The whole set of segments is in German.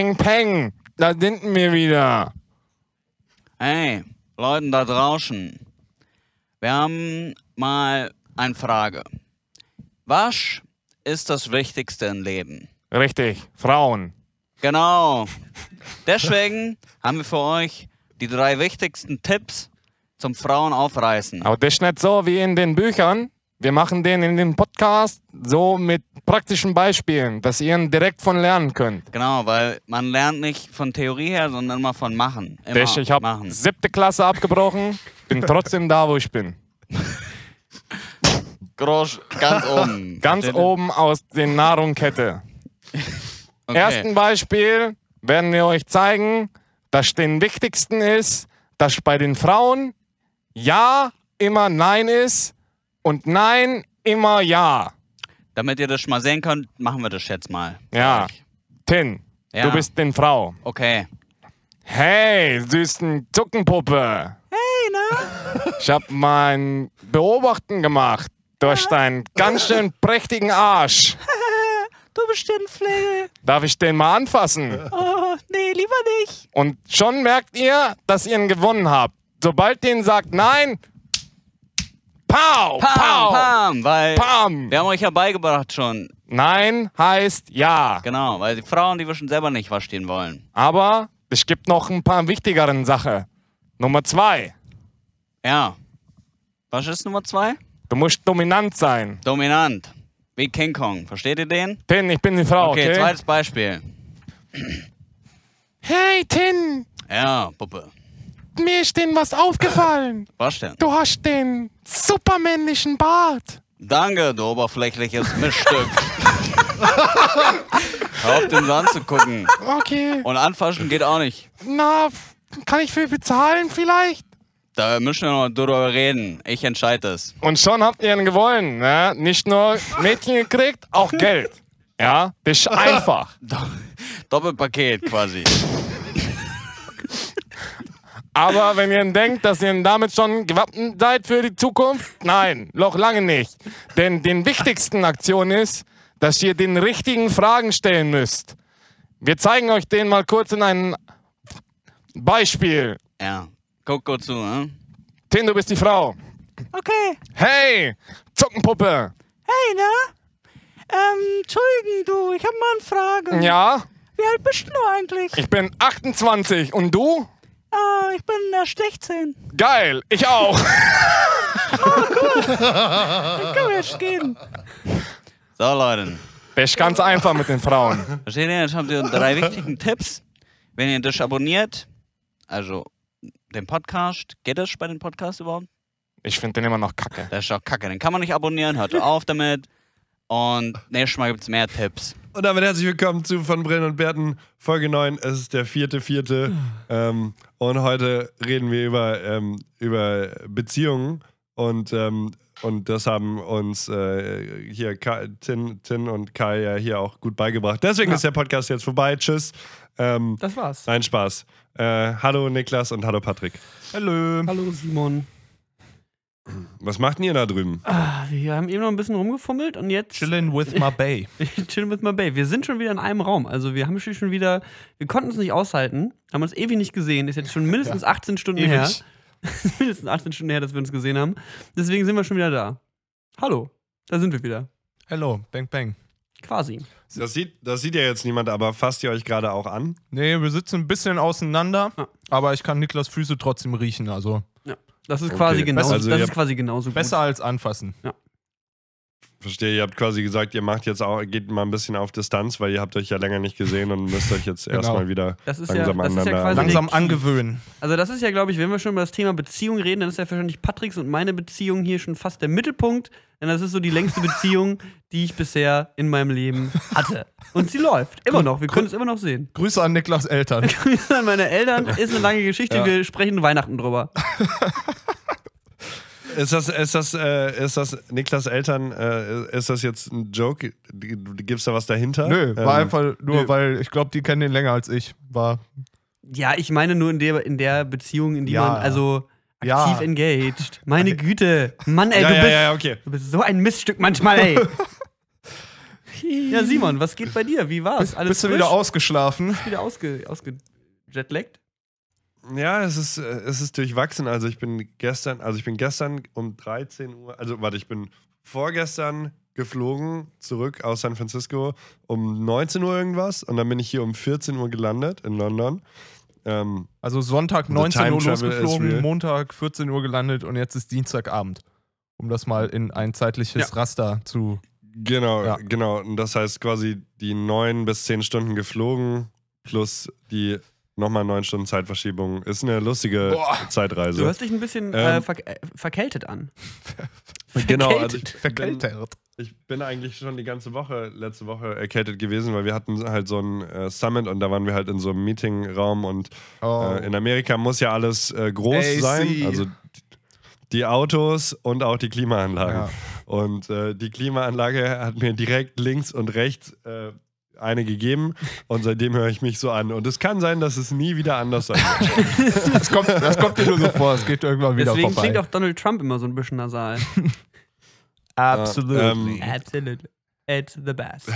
Peng, peng. Da sind wir wieder. Hey, Leuten da draußen. Wir haben mal eine Frage. Was ist das Wichtigste im Leben? Richtig, Frauen. Genau. Deswegen haben wir für euch die drei wichtigsten Tipps zum Frauen aufreißen. Aber das ist nicht so wie in den Büchern. Wir machen den in dem Podcast so mit praktischen Beispielen, dass ihr direkt von lernen könnt. Genau, weil man lernt nicht von Theorie her, sondern immer von Machen. Immer Dich, ich habe siebte Klasse abgebrochen, bin trotzdem da, wo ich bin. Groß, ganz oben. Ganz oben aus der Nahrungskette. Okay. Ersten Beispiel werden wir euch zeigen, dass den wichtigsten ist, dass bei den Frauen Ja immer Nein ist und Nein immer Ja. Damit ihr das mal sehen könnt, machen wir das jetzt mal. Ja. Tin, Ja. du bist den Frau. Okay. Hey, süßen Zuckenpuppe. Hey, ne? Ich hab mein Beobachten gemacht durch deinen ganz schön prächtigen Arsch. Du bist den Flegel. Darf ich den mal anfassen? Oh, nee, lieber nicht. Und schon merkt ihr, dass ihr ihn gewonnen habt. Sobald den sagt Nein, Pow, Pam, Pow, pam, weil Pam. wir haben euch ja beigebracht schon. Nein heißt Ja. Genau, weil die Frauen, die wissen selber nicht, was stehen wollen. Aber es gibt noch ein paar wichtigeren Sachen. Nummer zwei, Ja. Was ist Nummer zwei? du musst dominant sein. Dominant. Wie King Kong. Versteht ihr den? Tin, ich bin die Frau, Okay, okay? zweites Beispiel. Hey, Tin, Ja, Puppe. Mir ist denn was aufgefallen. Was denn? Du hast den supermännlichen Bart. Danke, du oberflächliches Miststück. Hör auf, den Sand zu gucken. Okay. Und anfassen geht auch nicht. Na, kann ich für bezahlen vielleicht? Da müssen wir noch drüber reden. Ich entscheide das. Und schon habt ihr ihn gewonnen. Ne? Nicht nur Mädchen gekriegt, auch Geld. Ja, das ist einfach. Doppelpaket quasi. Aber wenn ihr denkt, dass ihr damit schon gewappnet seid für die Zukunft, nein, noch lange nicht. Denn den wichtigsten Aktion ist, dass ihr den richtigen Fragen stellen müsst. Wir zeigen euch den mal kurz in einem Beispiel. Ja. Guck gut zu, ne? Tin, du bist die Frau. Okay. Hey, Zuckenpuppe. Hey, ne? Ähm, Entschuldigen, du, ich hab mal eine Frage. Ja, Wie alt bist du eigentlich? ich bin 28 und du? Ah, ich bin erst 16. Geil, ich auch. Dann können wir jetzt gehen. So, Leute. Das ist ganz einfach mit den Frauen. Versteht ihr? Jetzt habt ihr drei wichtigen Tipps. Wenn ihr das abonniert, also den Podcast, geht das bei den Podcasts überhaupt? Ich finde den immer noch kacke. Das ist doch kacke. Den kann man nicht abonnieren. Hört auf damit. Und nächstes Mal gibt es mehr Tipps. Und damit herzlich willkommen zu Von Brillen und Bärten, Folge 9. Es ist der vierte, vierte. Ähm, und heute reden wir über, ähm, über Beziehungen. Und, ähm, und das haben uns äh, hier Ka Tin, Tin und Kai ja hier auch gut beigebracht. Deswegen Ja. ist der Podcast jetzt vorbei. Tschüss. Ähm, Das war's. nein, Spaß. Äh, hallo Niklas und hallo Patrick. Hallo. Hallo Simon. Was macht denn ihr da drüben? Ah, wir haben eben noch ein bisschen rumgefummelt und jetzt Chillin' with my Bay. chillen with my Bay. Wir sind schon wieder in einem Raum. Also wir haben schon wieder, wir konnten es nicht aushalten, haben uns ewig nicht gesehen. Ist jetzt schon mindestens 18 Stunden her. Ewig. mindestens 18 Stunden her, dass wir uns gesehen haben. Deswegen sind wir schon wieder da. Hallo, da sind wir wieder. Hello, bang bang. Quasi. Das sieht, das sieht ja jetzt niemand, aber fasst ihr euch gerade auch an? Nee, wir sitzen ein bisschen auseinander, Ja. aber ich kann Niklas Füße trotzdem riechen. Also. Das ist Okay. quasi genauso. Also das ist quasi genauso besser als anfassen. Verstehe, ihr habt quasi gesagt, ihr macht jetzt auch, geht mal ein bisschen auf Distanz, weil ihr habt euch ja länger nicht gesehen und müsst euch jetzt Genau. erstmal wieder Das ist ja, langsam das ist ja aneinander- quasi Langsam angewöhnen. Also das ist ja, glaube ich, wenn wir schon über das Thema Beziehung reden, dann ist ja wahrscheinlich Patricks und meine Beziehung hier schon fast der Mittelpunkt. Denn das ist so die längste Beziehung, die ich bisher in meinem Leben hatte. Und sie läuft. Immer noch. Wir können es immer noch sehen. Grüße an Niklas Eltern. Grüße an meine Eltern. Ist eine lange Geschichte. Ja. Wir sprechen Weihnachten drüber. Ist das, ist das, äh, ist das Niklas Eltern, äh, ist das jetzt ein Joke? Gibt's da was dahinter? Nö, war Ähm, einfach nur, nö. weil ich glaube, die kennen den länger als ich. War. Ja, ich meine nur in der, in der Beziehung, in die Ja. man also Ja. aktiv engaged. Meine Güte. Mann, ey, ja, du, ja, bist, ja, okay. du bist so ein Miststück manchmal, ey. Ja, Simon, was geht bei dir? Wie war's? Alles Bist du frisch? wieder ausgeschlafen? wieder ausge, ausgejetlaggt? Ja, es ist, äh, es ist durchwachsen. Also ich bin gestern, also ich bin gestern um 13 Uhr, also warte, ich bin vorgestern geflogen zurück aus San Francisco um 19 Uhr irgendwas und dann bin ich hier um 14 Uhr gelandet in London. Ähm, Also Sonntag The 19 time Uhr losgeflogen. Montag 14 Uhr gelandet und jetzt ist Dienstagabend. Um das mal in ein zeitliches Raster zu. genau, Ja. genau. Und das heißt quasi die neun bis zehn Stunden geflogen plus die nochmal neun Stunden Zeitverschiebung. Ist eine lustige Zeitreise. Du hörst dich ein bisschen Ähm, äh, ver äh, verkältet an. genau, also ich bin, Verkältet. Ich bin eigentlich schon die ganze Woche, letzte Woche erkältet gewesen, weil wir hatten halt so ein äh, Summit und da waren wir halt in so einem Meetingraum und Oh. äh, in Amerika muss ja alles äh, groß AC. sein, also die Autos und auch die Klimaanlagen. Ja. Und äh, die Klimaanlage hat mir direkt links und rechts äh, eine gegeben und seitdem höre ich mich so an. Und es kann sein, dass es nie wieder anders sein wird. Das kommt, das kommt dir nur so vor, es geht irgendwann wieder Deswegen vorbei. klingt auch Donald Trump immer so ein bisschen nasal. Absolut. Ähm, Absolutely. It's the best.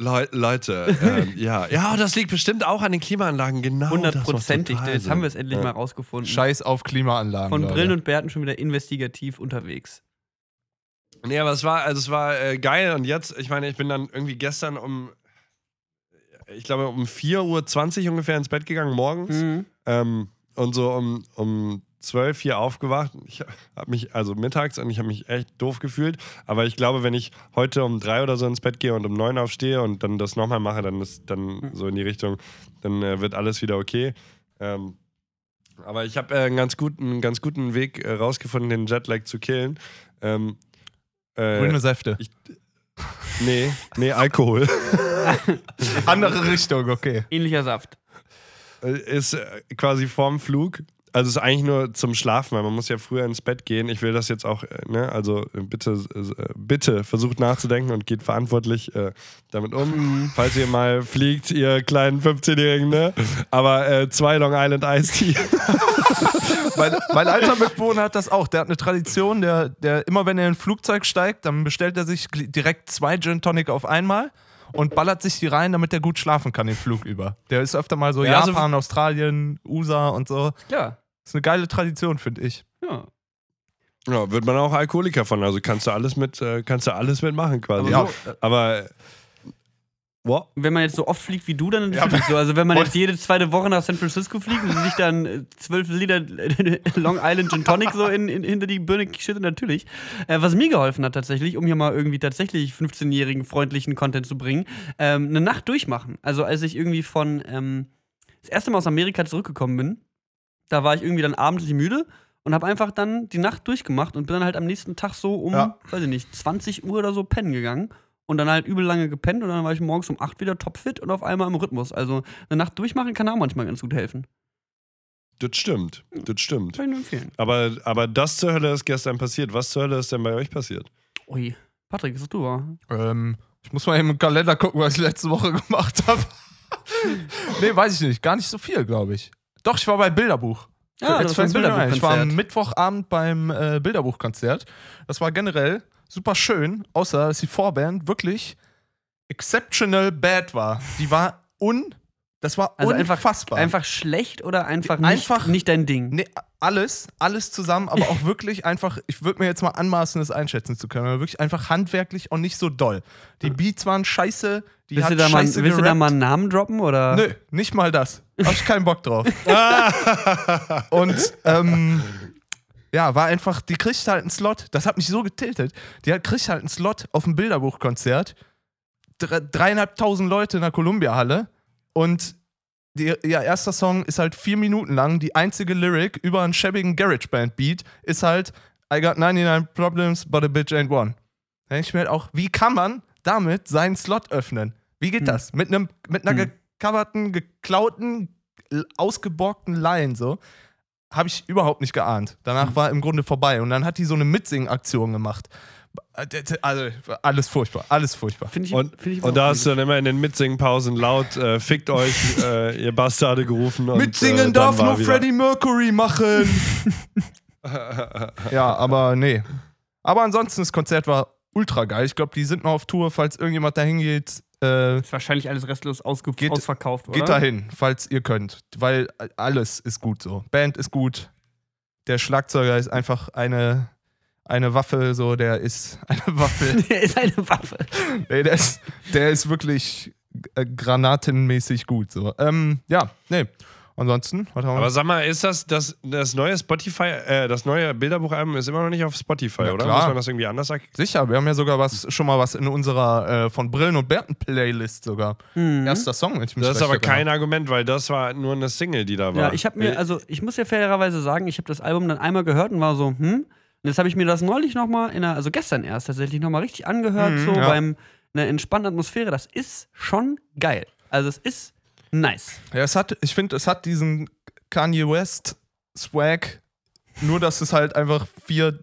Leu Leute, ähm, ja. ja, das liegt bestimmt auch an den Klimaanlagen, genau. Hundertprozentig. Jetzt haben wir es endlich Ja. mal rausgefunden. Scheiß auf Klimaanlagen. Von Leute. Brillen und Bärten schon wieder investigativ unterwegs. Nee, aber es war, also es war äh, geil und jetzt, ich meine, ich bin dann irgendwie gestern um, ich glaube um 4.20 Uhr ungefähr ins Bett gegangen morgens Mhm. ähm, und so um, um 12 hier aufgewacht. Ich habe mich, also mittags und ich habe mich echt doof gefühlt, aber ich glaube, wenn ich heute um drei oder so ins Bett gehe und um neun aufstehe und dann das nochmal mache, dann ist dann so in die Richtung, dann äh, wird alles wieder okay. Ähm, aber ich habe äh, einen, ganz guten, ganz guten Weg äh, rausgefunden, den Jetlag zu killen. Ähm, äh, Grüne Säfte. ich- Nee, nee, Alkohol. Andere Richtung, okay. Ähnlicher Saft. Äh, ist äh, quasi vorm Flug. Also ist eigentlich nur zum Schlafen, weil man muss ja früher ins Bett gehen. Ich will das jetzt auch, äh, ne, also bitte, bitte versucht nachzudenken und geht verantwortlich äh, damit um. Falls ihr mal fliegt, ihr kleinen 15-Jährigen, ne? Aber äh, zwei Long Island Ice Tea. Mein, mein alter Mitbewohner hat das auch. Der hat eine Tradition, der, der immer wenn er in ein Flugzeug steigt, dann bestellt er sich direkt zwei Gin Tonic auf einmal und ballert sich die rein, damit er gut schlafen kann den Flug über. Der ist öfter mal so Ja, also- Japan, Australien, USA und so. Ja. ist eine geile Tradition, finde ich. Ja. Ja, wird man auch Alkoholiker von. Also kannst du alles mit, äh, kannst du alles mitmachen quasi. Aber Ja. so, äh, Aber wow. wenn man jetzt so oft fliegt wie du, dann natürlich so. Also wenn man jetzt jede zweite Woche nach San Francisco fliegt und sich dann äh, 12 Liter äh, Long Island Gin Tonic so in, in, hinter die Birne schüttet, natürlich. Äh, was mir geholfen hat tatsächlich, um hier mal irgendwie tatsächlich 15-jährigen freundlichen Content zu bringen, ähm, eine Nacht durchmachen. Also als ich irgendwie von ähm, das erste Mal aus Amerika zurückgekommen bin, da war ich irgendwie dann abends nicht müde und habe einfach dann die Nacht durchgemacht und bin dann halt am nächsten Tag so um, Ja. weiß ich nicht, 20 Uhr oder so pennen gegangen und dann halt übel lange gepennt und dann war ich morgens um 8 wieder topfit und auf einmal im Rhythmus. Also eine Nacht durchmachen kann auch manchmal ganz gut helfen. Das stimmt. Das stimmt. Kann ich nur empfehlen. Aber, aber das zur Hölle ist gestern passiert. Was zur Hölle ist denn bei euch passiert? Ui. Patrick, ist das du, wa? Ähm, ich muss mal eben im Kalender gucken, was ich letzte Woche gemacht habe. nee, weiß ich nicht. Gar nicht so viel, glaube ich. Doch, ich war bei Bilderbuch. Ja, Jetzt das war ein ein. Ich war am. Mittwochabend beim äh, Bilderbuchkonzert. Das war generell super schön, außer dass die Vorband wirklich exceptional bad war. Die war un. Das war Also einfach, unfassbar. einfach schlecht oder einfach, Einfach- nicht, nicht dein Ding? Nee, alles, alles zusammen, aber auch wirklich einfach, ich würde mir jetzt mal anmaßen, das einschätzen zu können, aber wirklich einfach handwerklich und nicht so doll. Die Beats waren scheiße, die Willst, hat du da, mal, willst du da mal einen Namen droppen? Oder? Nö, nicht mal das. Hab ich keinen Bock drauf. und ähm, ja, war einfach, die kriegt halt einen Slot. Das hat mich so getiltet. Die hat, kriegt halt einen Slot auf dem Bilderbuchkonzert. Dre dreieinhalbtausend Leute in der Columbia-Halle. Und die, ihr erster Song ist halt vier Minuten lang. Die einzige Lyric über einen schäbigen Garage-Band-Beat ist halt I got 99 problems, but a bitch ain't one. Da denke ich mir halt auch, wie kann man damit seinen Slot öffnen? Wie geht Hm. das? Mit, einem, mit einer Hm. gecoverten, geklauten, ausgeborgten Line so. Habe ich überhaupt nicht geahnt. Danach war im Grunde vorbei. Und dann hat die so eine Mitsingen-Aktion gemacht. Also, alles furchtbar, alles furchtbar. Ich, Und, find ich und da hast du dann immer in den Mitsingpausen laut äh, fickt euch, äh, ihr Bastarde gerufen. Und, Mitsingen äh, darf nur Freddie Mercury machen. ja, aber nee. Aber ansonsten, das Konzert war ultra geil. Ich glaube, die sind noch auf Tour, falls irgendjemand da hingeht. Äh, Ist wahrscheinlich alles restlos ausge Geht- ausverkauft, oder? geht dahin, falls ihr könnt. Weil alles ist gut so. Band ist gut. Der Schlagzeuger ist einfach eine, eine Waffe, so, der ist eine Waffe. Der ist eine Waffe. nee, der, ist, der ist wirklich äh, granatenmäßig gut. So. Ähm, ja, nee. Ansonsten, was haben wir? Aber sag mal, ist das das, das neue Spotify, äh, das neue Bilderbuchalbum ist immer noch nicht auf Spotify, Ja, oder? klar. Muss man das irgendwie anders sagen? Sicher, wir haben ja sogar was, schon mal was in unserer äh, von Brillen und Bärten Playlist sogar. Erster Song, wenn ich mich Das ist aber kein Argument, weil das war nur eine Single, die da war. Ja, ich habe mir, also ich muss ja fairerweise sagen, ich habe das Album dann einmal gehört und war so, hm. Und jetzt habe ich mir das neulich nochmal in einer, also gestern erst tatsächlich nochmal richtig angehört, Mhm, so ja. beim einer entspannten Atmosphäre. Das ist schon geil. Also es ist nice. Ja, es hat, ich finde, es hat diesen Kanye West Swag, nur dass es halt einfach vier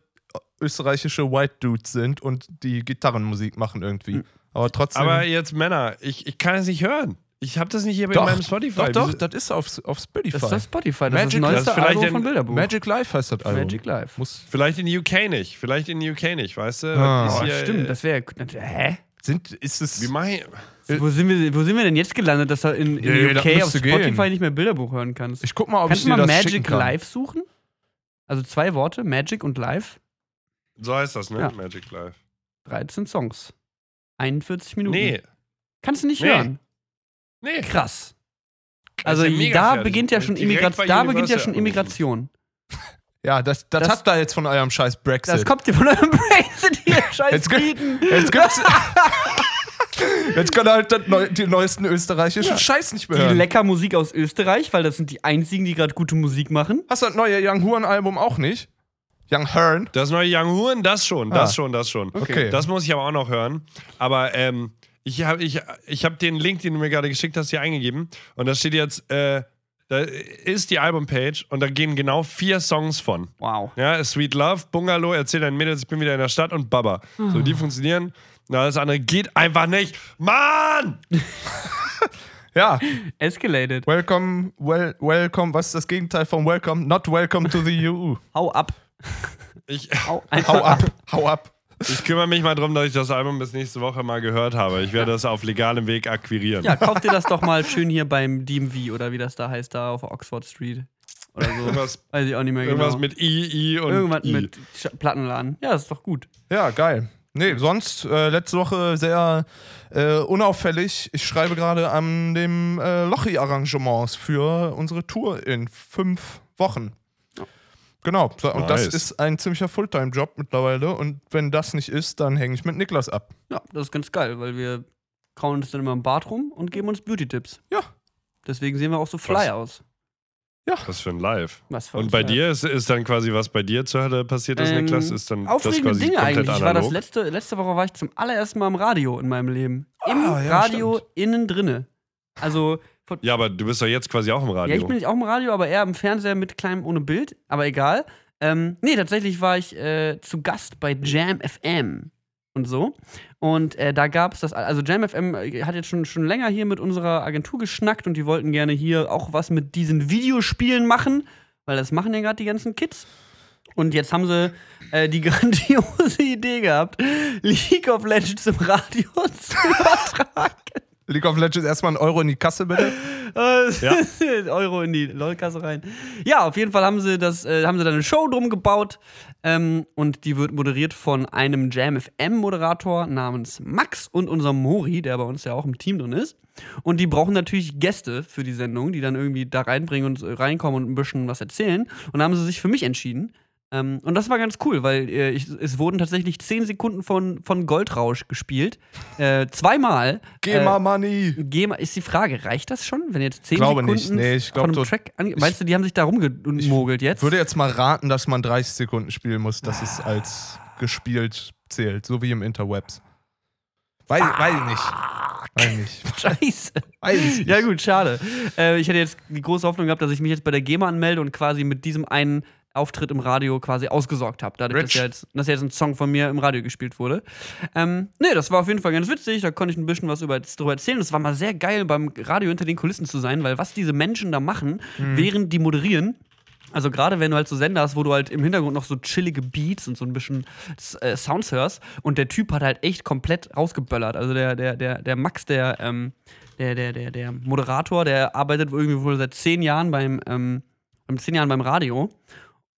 österreichische White Dudes sind und die Gitarrenmusik machen irgendwie. Aber trotzdem. aber jetzt Männer, ich, ich kann es nicht hören. Ich habe das nicht hier doch, in meinem Spotify. doch, doch, das ist auf, auf Spotify. Das ist das Spotify, das Magic- ist das neueste das ist vielleicht Album von Bilderbuch. Magic Life heißt das Album. Magic Life. Muss, Vielleicht in UK nicht. Vielleicht in UK nicht, weißt du? Ah. Oh, hier, stimmt, äh, das wäre. Hä? sind, ist es. Wie ich, Wo sind, wir, wo sind wir denn jetzt gelandet, dass du in, in Nee, UK auf Spotify gehen. nicht mehr Bilderbuch hören kannst? ich guck mal, ob Kannst ich du dir mal das schicken Magic kann. Live suchen? Also zwei Worte, Magic und Live. so heißt das, ne? Ja. Magic Life. 13 Songs. 41 Minuten. Nee. Kannst du nicht Nee. hören. Nee. Krass. Also ja da beginnt ja schon Da beginnt ja schon. Immigration. Ja, das, das, Das- habt ihr jetzt von eurem scheiß Brexit. Das kommt dir von eurem Brexit hier, scheiß Jetzt Briten. Jetzt gibt's. Jetzt können halt das neu, die neuesten österreichischen Scheiß nicht mehr Die hören. lecker Musik aus Österreich, weil das sind die einzigen, die gerade gute Musik machen. Hast du das neue Young Horn-Album auch nicht? Young Hearn? Das neue Young Huren, das schon, das Ah. schon, das schon. Okay. Das muss ich aber auch noch hören. Aber ähm, ich habe ich, ich hab den Link, den du mir gerade geschickt hast, hier eingegeben. Und da steht jetzt, äh, da ist die Albumpage und da gehen genau vier Songs von. Wow. Ja, Sweet Love, Bungalow, Erzähl deinen Mädels, ich bin wieder in der Stadt und Baba. So, die funktionieren. Na, alles andere geht einfach nicht. Mann! Ja. Escalated. Welcome, well, welcome. Was ist das Gegenteil von welcome? Not welcome to the EU. Hau ab. Ich, Hau Hau ab, hau ab. ich kümmere mich mal darum, dass ich das Album bis nächste Woche mal gehört habe. Ich werde das auf legalem Weg akquirieren. Ja, kauf dir das doch mal schön hier beim DMV oder wie das da heißt, da auf Oxford Street. Oder so. Irgendwas, Weiß ich auch nicht mehr irgendwas genau. mit I, I und Irgendwas I. mit Plattenladen. Ja, das ist doch gut. Ja, geil. Nee, sonst äh, letzte Woche sehr äh, unauffällig. Ich schreibe gerade an dem äh, Lochi-Arrangements für unsere Tour in fünf Wochen. Genau. So, Und das Nice. ist ein ziemlicher Fulltime-Job mittlerweile. Und wenn das nicht ist, dann hänge ich mit Niklas ab. Ja, das ist ganz geil, weil wir kauen uns dann immer im Bad rum und geben uns Beauty-Tipps. Ja. Deswegen sehen wir auch so fly Was? aus. Was für ein Live. Und bei live. dir ist, ist dann quasi, was bei dir zur Hölle passiert ist, Ähm, Niklas, ist dann das Aufregende quasi Dinge eigentlich. Ich war das analog. letzte, letzte Woche war ich zum allerersten Mal im Radio in meinem Leben. Im Ah, ja, Radio innen drinne. Also Ja, aber du bist doch jetzt quasi auch im Radio. Ja, ich bin nicht auch im Radio, aber eher im Fernseher mit kleinem ohne Bild, aber egal. Ähm, nee, tatsächlich war ich äh, zu Gast bei Jam FM und so. Und äh, da gab es das, also Jam FM hat jetzt schon, schon länger hier mit unserer Agentur geschnackt und die wollten gerne hier auch was mit diesen Videospielen machen, weil das machen ja gerade die ganzen Kids. Und jetzt haben sie äh, die grandiose Idee gehabt, League of Legends im Radio zu übertragen. League of Legends erstmal einen Euro in die Kasse, bitte. Ja. Euro in die LOL-Kasse rein. Ja, auf jeden Fall haben sie das, äh, haben sie da eine Show drum gebaut. Ähm, und die wird moderiert von einem Jam FM-Moderator namens Max und unserem Mori, der bei uns ja auch im Team drin ist. Und die brauchen natürlich Gäste für die Sendung, die dann irgendwie da reinbringen und reinkommen und ein bisschen was erzählen. Und da haben sie sich für mich entschieden. Ähm, und das war ganz cool, weil äh, ich, es wurden tatsächlich 10 Sekunden von, von Goldrausch gespielt. Äh, zweimal. Geh mal Money. GEMA ist die Frage, reicht das schon, wenn jetzt 10 Glaube Sekunden nicht. Nee, ich glaub, von einem Track ange Meinst du, die haben sich da rumgemogelt jetzt? Ich würde jetzt mal raten, dass man 30 Sekunden spielen muss, dass es als gespielt zählt, so wie im Interwebs. Weiß, weiß ich nicht. Weiß ich nicht. Scheiße. Weiß ich nicht. Ja gut, schade. Äh, ich hätte jetzt die große Hoffnung gehabt, dass ich mich jetzt bei der GEMA anmelde und quasi mit diesem einen Auftritt im Radio quasi ausgesorgt habe. Dadurch, dass Rich. ja, jetzt, dass ja jetzt ein Song von mir im Radio gespielt wurde. Ähm, nee, das war auf jeden Fall ganz witzig. Da konnte ich ein bisschen was über, darüber erzählen. Es war mal sehr geil, beim Radio hinter den Kulissen zu sein, weil was diese Menschen da machen, Mhm. während die moderieren, Also gerade wenn du halt so Sender hast, wo du halt im Hintergrund noch so chillige Beats und so ein bisschen äh, Sounds hörst und der Typ hat halt echt komplett rausgeböllert. Also der, der, der, der Max, der, ähm, der, der, der, der Moderator, der arbeitet irgendwie wohl seit zehn Jahren beim, ähm, beim zehn Jahren beim Radio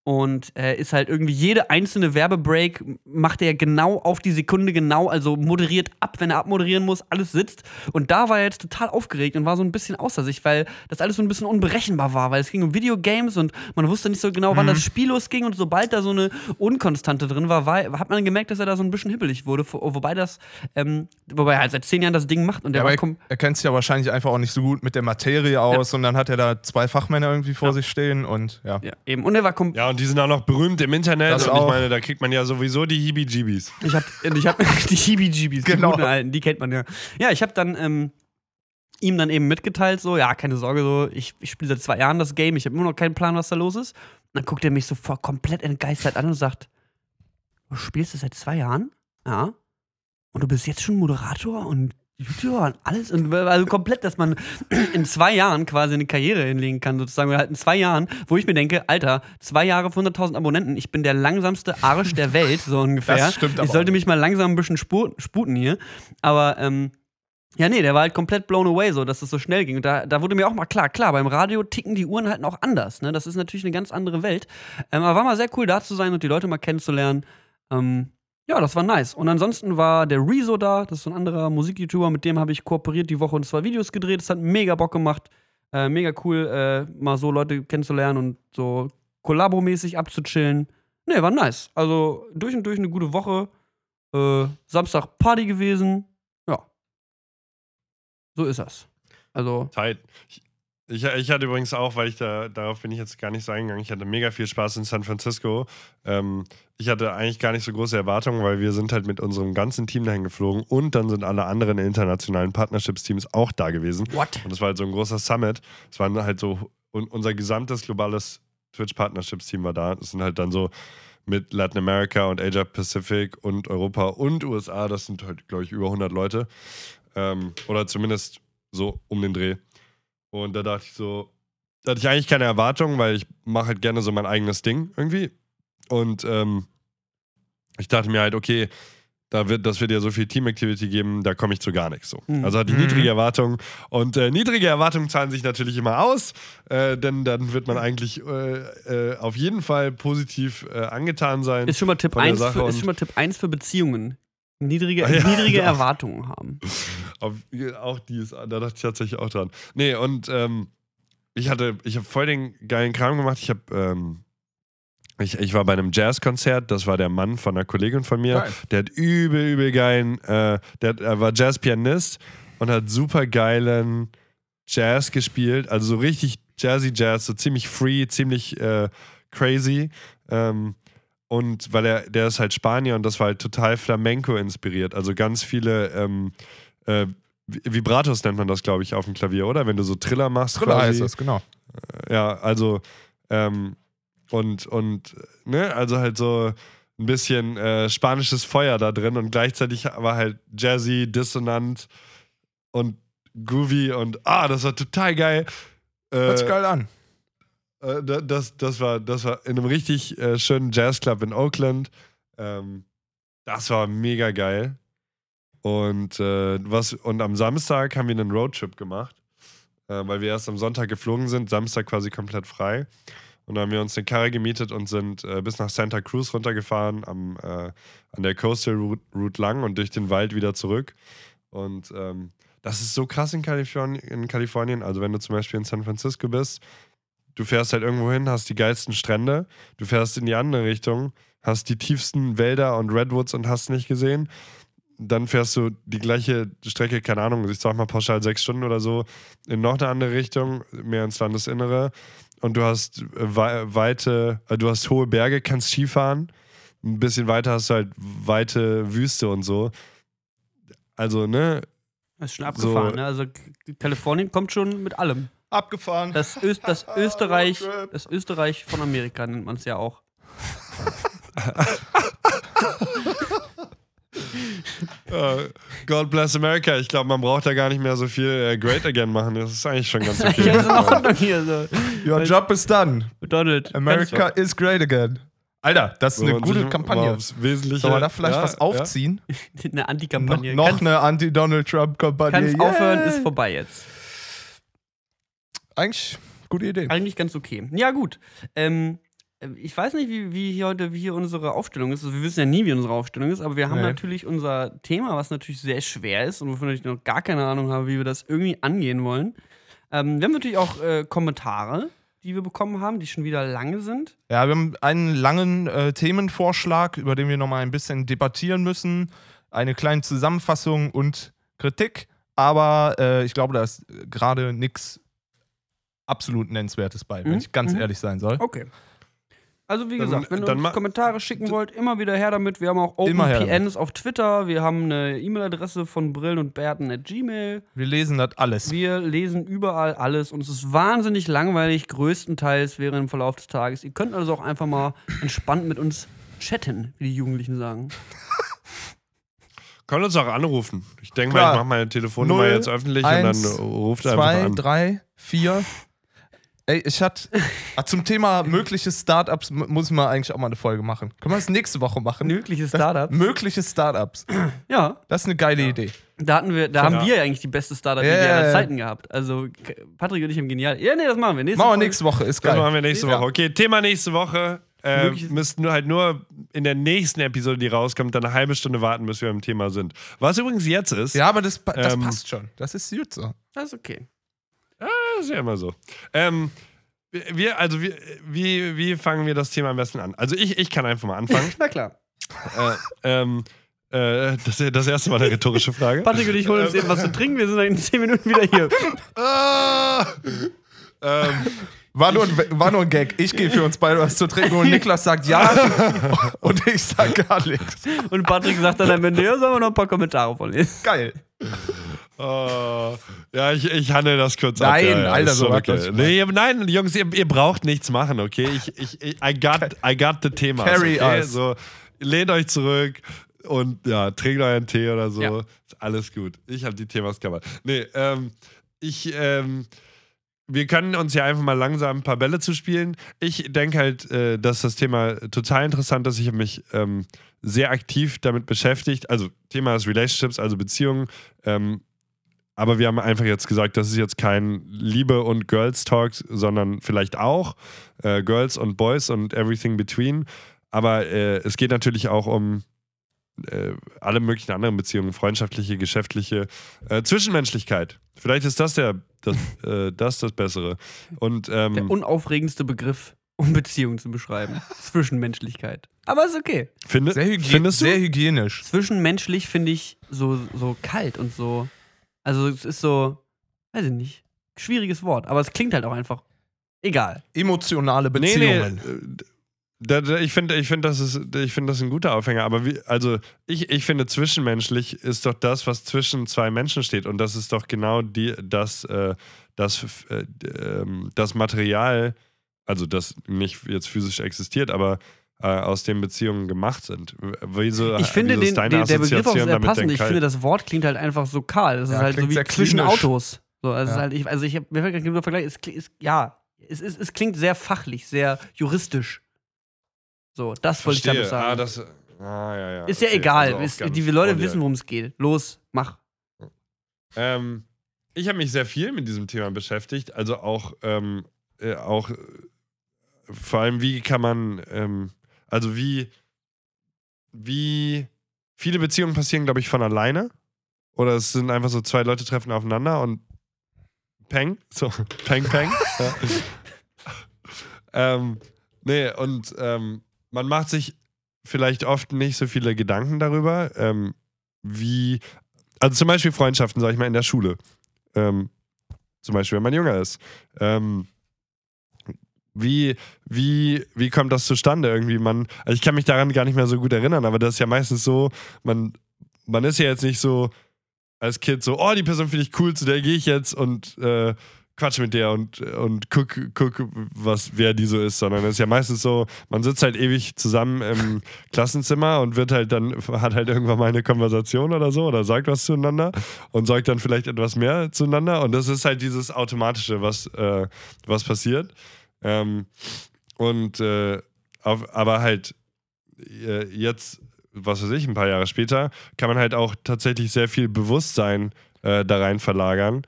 und äh, ist halt irgendwie jede einzelne Werbebreak macht er genau auf die Sekunde genau, also moderiert ab, wenn er abmoderieren muss, alles sitzt. Und da war er jetzt total aufgeregt und war so ein bisschen außer sich, weil das alles so ein bisschen unberechenbar war, weil es ging um Videogames und man wusste nicht so genau, wann das Spiel losging und sobald da so eine Unkonstante drin war, war hat man gemerkt, dass er da so ein bisschen hibbelig wurde, wo- wobei das, ähm, wobei er halt seit zehn Jahren das Ding macht und der Ja, er, er kennt sich ja wahrscheinlich einfach auch nicht so gut mit der Materie aus und dann hat er da zwei Fachmänner irgendwie vor sich stehen und ja. ja, eben. Und er war kom Ja, und die sind auch noch berühmt im Internet. Das und ich auch. meine, da kriegt man ja sowieso die Heebie-Jeebies. Ich hab, ich hab die die Genau. guten alten, die kennt man ja. Ja, ich hab dann ähm, ihm dann eben mitgeteilt, so, ja, keine Sorge, so, ich, ich spiele seit zwei Jahren das Game, ich habe immer noch keinen Plan, was da los ist. Und dann guckt er mich so voll komplett entgeistert an und sagt, du spielst das seit zwei Jahren? Ja. Und du bist jetzt schon Moderator und YouTuber und alles. Und also komplett, dass man in zwei Jahren quasi eine Karriere hinlegen kann, sozusagen. Oder halt in zwei Jahren, wo ich mir denke, Alter, zwei Jahre für 100.000 Abonnenten, ich bin der langsamste Arsch der Welt, so ungefähr. Das stimmt aber ich sollte mich mal langsam ein bisschen sputen hier. Aber, ähm, ja, nee, der war halt komplett blown away, so, dass es so schnell ging. Und da, da wurde mir auch mal klar, klar, beim Radio ticken die Uhren halt auch anders. Ne? Das ist natürlich eine ganz andere Welt. Ähm, aber war mal sehr cool, da zu sein und die Leute mal kennenzulernen. Ähm, ja, das war nice. Und ansonsten war der Rezo da, das ist so ein anderer Musik-YouTuber, mit dem habe ich kooperiert die Woche und zwei Videos gedreht. Das hat mega Bock gemacht. Äh, mega cool, äh, mal so Leute kennenzulernen und so kollabomäßig abzuchillen. Nee, war nice. Also durch und durch eine gute Woche. Äh, Samstag Party gewesen. Ja. So ist das. Also, Tight. Ich, ich, ich hatte übrigens auch, weil ich da, darauf bin ich jetzt gar nicht so eingegangen, ich hatte mega viel Spaß in San Francisco. Ähm, ich hatte eigentlich gar nicht so große Erwartungen, weil wir sind halt mit unserem ganzen Team dahin geflogen und dann sind alle anderen internationalen Partnerships-Teams auch da gewesen. what? Und es war halt so ein großer Summit. Es waren halt so, und unser gesamtes globales Twitch-Partnerships-Team war da. Das sind halt dann so mit Latin America und Asia Pacific und Europa und USA. Das sind halt, glaube ich, über 100 Leute. Ähm, oder zumindest so um den Dreh. Und da dachte ich so, da hatte ich eigentlich keine Erwartungen, weil ich mache halt gerne so mein eigenes Ding irgendwie. Und ähm, ich dachte mir halt, okay, da wird, das wird ja so viel Team-Activity geben, da komme ich zu gar nichts so. Mhm. Also hatte ich niedrige Erwartungen. Und äh, niedrige Erwartungen zahlen sich natürlich immer aus, äh, denn dann wird man eigentlich äh, äh, auf jeden Fall positiv äh, angetan sein. Ist schon mal Tipp von der 1 Sache für, ist schon mal Tipp 1 für Beziehungen. Niedrige, Ah, ja, niedrige doch. Erwartungen haben. Auf, auch die ist, da dachte ich tatsächlich auch dran. Nee, und ähm, ich hatte, ich habe voll den geilen Kram gemacht. Ich habe, ähm, ich, ich war bei einem Jazzkonzert, das war der Mann von einer Kollegin von mir. Geil. Der hat übel, übel geilen, äh, der, hat- er war Jazzpianist und hat super geilen Jazz gespielt. Also so richtig Jazzy Jazz, so ziemlich free, ziemlich äh, crazy. Ähm, und weil er, der ist halt Spanier und das war halt total Flamenco inspiriert. Also ganz viele ähm, äh, Vi- Vibratos nennt man das, glaube ich, auf dem Klavier, oder? Wenn du so Triller machst. Triller quasi. heißt das, genau. Ja, also ähm, und, und, ne, also halt so ein bisschen äh, spanisches Feuer da drin und gleichzeitig war halt jazzy, dissonant und groovy und ah, das war total geil. Hört sich Äh, geil an. Äh, da- das, das, war, das war in einem richtig äh, schönen Jazzclub in Oakland. Ähm, das war mega geil. Und, äh, was, und am Samstag haben wir einen Roadtrip gemacht, äh, weil wir erst am Sonntag geflogen sind, Samstag quasi komplett frei. Und dann haben wir uns eine Karre gemietet und sind äh, bis nach Santa Cruz runtergefahren, am, äh, an der Coastal Route, Route lang und durch den Wald wieder zurück. Und ähm, das ist so krass in Kalifornien. Also, wenn du zum Beispiel in San Francisco bist, du fährst halt irgendwo hin, hast die geilsten Strände, du fährst in die andere Richtung, hast die tiefsten Wälder und Redwoods und hast nicht gesehen. Dann fährst du die gleiche Strecke, keine Ahnung, ich sag mal pauschal sechs Stunden oder so, in noch eine andere Richtung, mehr ins Landesinnere. Und du hast wei- weite, äh, du hast hohe Berge, kannst Skifahren. Ein bisschen weiter hast du halt weite Wüste und so. Also, ne? Das ist schon abgefahren, So- ne? Also Kalifornien kommt schon mit allem. Abgefahren. Das, Öst, das Österreich, das Österreich von Amerika nennt man es ja auch. Äh, God bless America. Ich glaube, man braucht da gar nicht mehr so viel äh, Great Again machen. Das ist eigentlich schon ganz Ja, okay. Ordnung hier so. Your job is done. Donald. America is great again. Alter, das ist eine Und gute Kampagne. Wesentliche. Sollen wir da vielleicht ja, was aufziehen? Eine Noch, Antikampagne. noch Kannst- eine Anti-Donald Trump-Kampagne. Kannst Yeah. aufhören, ist vorbei jetzt. Eigentlich gute Idee. Eigentlich ganz okay. Ja, gut. Ähm, äh, ich weiß nicht, wie, wie hier heute wie hier unsere Aufstellung ist. Also wir wissen ja nie, wie unsere Aufstellung ist, aber wir haben Nee. natürlich unser Thema, was natürlich sehr schwer ist und wovon ich noch gar keine Ahnung habe, wie wir das irgendwie angehen wollen. Ähm, wir haben natürlich auch äh, Kommentare, die wir bekommen haben, die schon wieder lange sind. Ja, wir haben einen langen äh, Themenvorschlag, über den wir nochmal ein bisschen debattieren müssen. Eine kleine Zusammenfassung und Kritik. Aber äh, ich glaube, da ist äh, gerade nichts absolut Nennenswertes bei, wenn Mhm, ich ganz mhm. ehrlich sein soll. Okay. Also wie Dann- gesagt, wenn ihr dann uns Kommentare schicken wollt, immer wieder her damit. Wir haben auch OpenPNs auf Twitter, wir haben eine E-Mail-Adresse von Brillen und Bärten at Gmail. Wir lesen das alles. Wir lesen überall alles und es ist wahnsinnig langweilig, größtenteils während im Verlauf des Tages. Ihr könnt also auch einfach mal entspannt mit uns chatten, wie die Jugendlichen sagen. Können uns auch anrufen. Ich denke mal, ich mache meine Telefonnummer Null, jetzt öffentlich eins, und dann ruft einfach Zwei, an. drei, vier. Ey, ich hatte ah, zum Thema mögliche Startups muss ich mal eigentlich auch mal eine Folge machen. Können wir das nächste Woche machen? Mögliche Startup. Mögliche Startups. Ja, Das ist eine geile Idee. da hatten wir, da haben Ja. wir eigentlich die beste Startup-Idee Ja, ja, aller ja. Zeiten gehabt. Also Patrick und ich haben genial. Ja, nee, das machen wir. Nächste Machen wir Folge. nächste Woche, ist Das geil. machen wir nächste Ja. Woche. Okay, Thema nächste Woche. Äh, müssten nur halt nur in der nächsten Episode, die rauskommt, dann eine halbe Stunde warten, bis wir im Thema sind. Was übrigens jetzt ist, Ja, aber das, das Ähm, passt schon. Das ist gut so. Das ist okay. Das ist ja immer so. Ähm, wir, also wir, wie, wie fangen wir das Thema am besten an? Also ich, ich kann einfach mal anfangen. Na klar. äh, ähm, äh, das, das erste Mal eine rhetorische Frage. Patrick und ich holen uns eben was zu trinken. Wir sind dann in 10 Minuten wieder hier. Ah! ähm, War nur, ein, war nur ein Gag. Ich gehe für uns beide was zu trinken und Niklas sagt ja und ich sag gar nichts. Und Patrick sagt dann am Ende, ja, sollen wir noch ein paar Kommentare vorlesen. Geil. Oh, ja, ich, ich handle das kurz Nein, ab. Ja, ja, Alter, so okay. nee, Nein, Jungs, ihr, ihr braucht nichts machen, okay? Ich, ich, ich, I, got, I got the Thema. Carry okay? us. So, lehnt euch zurück und ja, trinkt euren Tee oder so. Ja. Ist alles gut. Ich habe die Themas covered. Nee, ähm, ich, ähm, wir können uns ja einfach mal langsam ein paar Bälle zu spielen. Ich denke halt, äh, dass das Thema total interessant ist. Ich habe mich ähm, sehr aktiv damit beschäftigt. Also Thema ist Relationships, also Beziehungen. Ähm, aber wir haben einfach jetzt gesagt, das ist jetzt kein Liebe und Girls Talk, sondern vielleicht auch äh, Girls und Boys und everything between. Aber äh, es geht natürlich auch um äh, alle möglichen anderen Beziehungen, freundschaftliche, geschäftliche, äh, Zwischenmenschlichkeit. Vielleicht ist das der, das, äh, das, das Bessere. Und Der ähm, unaufregendste Begriff, um Beziehungen zu beschreiben. Zwischenmenschlichkeit. Aber ist okay. finde, Sehr, hygie findest du? sehr hygienisch. Zwischenmenschlich finde ich so, so kalt und so. Also es ist so, weiß ich nicht, schwieriges Wort, aber es klingt halt auch einfach egal. Emotionale Nee, Beziehungen. nee. äh, Da, da, ich finde, ich find, das, ist- ich find, das ist ein guter Aufhänger. Aber wie, also ich, ich finde, zwischenmenschlich ist doch das, was zwischen zwei Menschen steht. Und das ist doch genau die, das, äh, das, äh, ähm, das Material, also das nicht jetzt physisch existiert, aber äh, aus dem Beziehungen gemacht sind. Wieso, Ich finde wieso den, ist deine den, der Begriff auch sehr passend. Ich finde, das Wort klingt halt einfach so kahl. Das Ja, ist halt so wie zwischen klinisch. Autos. So, also, es Ja. ist halt, ich, also ich hab, mir fällt gerade Vergleich, es, es, ja, es, es, es klingt sehr fachlich, sehr juristisch. So, das wollte ich damit Verstehe. sagen. Ah, das, ah, ja, ja. ist ja Okay, egal. also ist, die Leute wissen, worum es geht. Los, mach. Ähm, ich habe mich sehr viel mit diesem Thema beschäftigt. Also auch, ähm, äh, auch äh, vor allem, wie kann man, ähm, also wie, wie viele Beziehungen passieren, glaube ich, von alleine. Oder es sind einfach so zwei Leute treffen aufeinander und peng, so peng, peng. ähm, nee, und ähm, man macht sich vielleicht oft nicht so viele Gedanken darüber, ähm, wie, also zum Beispiel Freundschaften, sag ich mal, in der Schule. Ähm, zum Beispiel, wenn man jünger ist. Ähm, wie, wie, wie kommt das zustande? Irgendwie, man, also ich kann mich daran gar nicht mehr so gut erinnern, aber das ist ja meistens so, man, man ist ja jetzt nicht so als Kind so, oh, die Person finde ich cool, zu der gehe ich jetzt und äh, quatsch mit der und, und guck, guck, was, wer die so ist, sondern es ist ja meistens so, man sitzt halt ewig zusammen im Klassenzimmer und wird halt dann, hat halt irgendwann mal eine Konversation oder so oder sagt was zueinander und sagt dann vielleicht etwas mehr zueinander und das ist halt dieses Automatische, was, äh, was passiert. Ähm, und äh, auf, aber halt äh, jetzt, was weiß ich, ein paar Jahre später, kann man halt auch tatsächlich sehr viel Bewusstsein äh, da rein verlagern.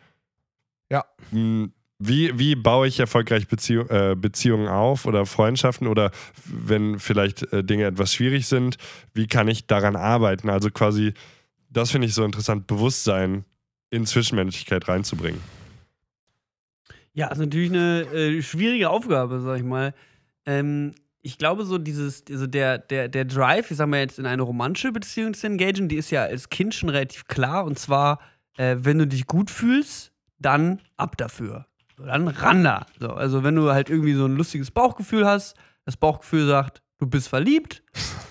Ja. Hm, Wie, wie baue ich erfolgreich Beziehung, äh, Beziehungen auf oder Freundschaften oder wenn vielleicht äh, Dinge etwas schwierig sind, wie kann ich daran arbeiten? Also quasi, das finde ich so interessant, Bewusstsein in Zwischenmenschlichkeit reinzubringen. Ja, ist natürlich eine äh, schwierige Aufgabe, sag ich mal. Ähm, ich glaube, so dieses, also der, der, der Drive, ich sag mal jetzt in eine romantische Beziehung zu engagieren, die ist ja als Kind schon relativ klar. Und zwar, äh, wenn du dich gut fühlst, dann ab dafür. Dann ran da. So, also, wenn du halt irgendwie so ein lustiges Bauchgefühl hast, das Bauchgefühl sagt, du bist verliebt,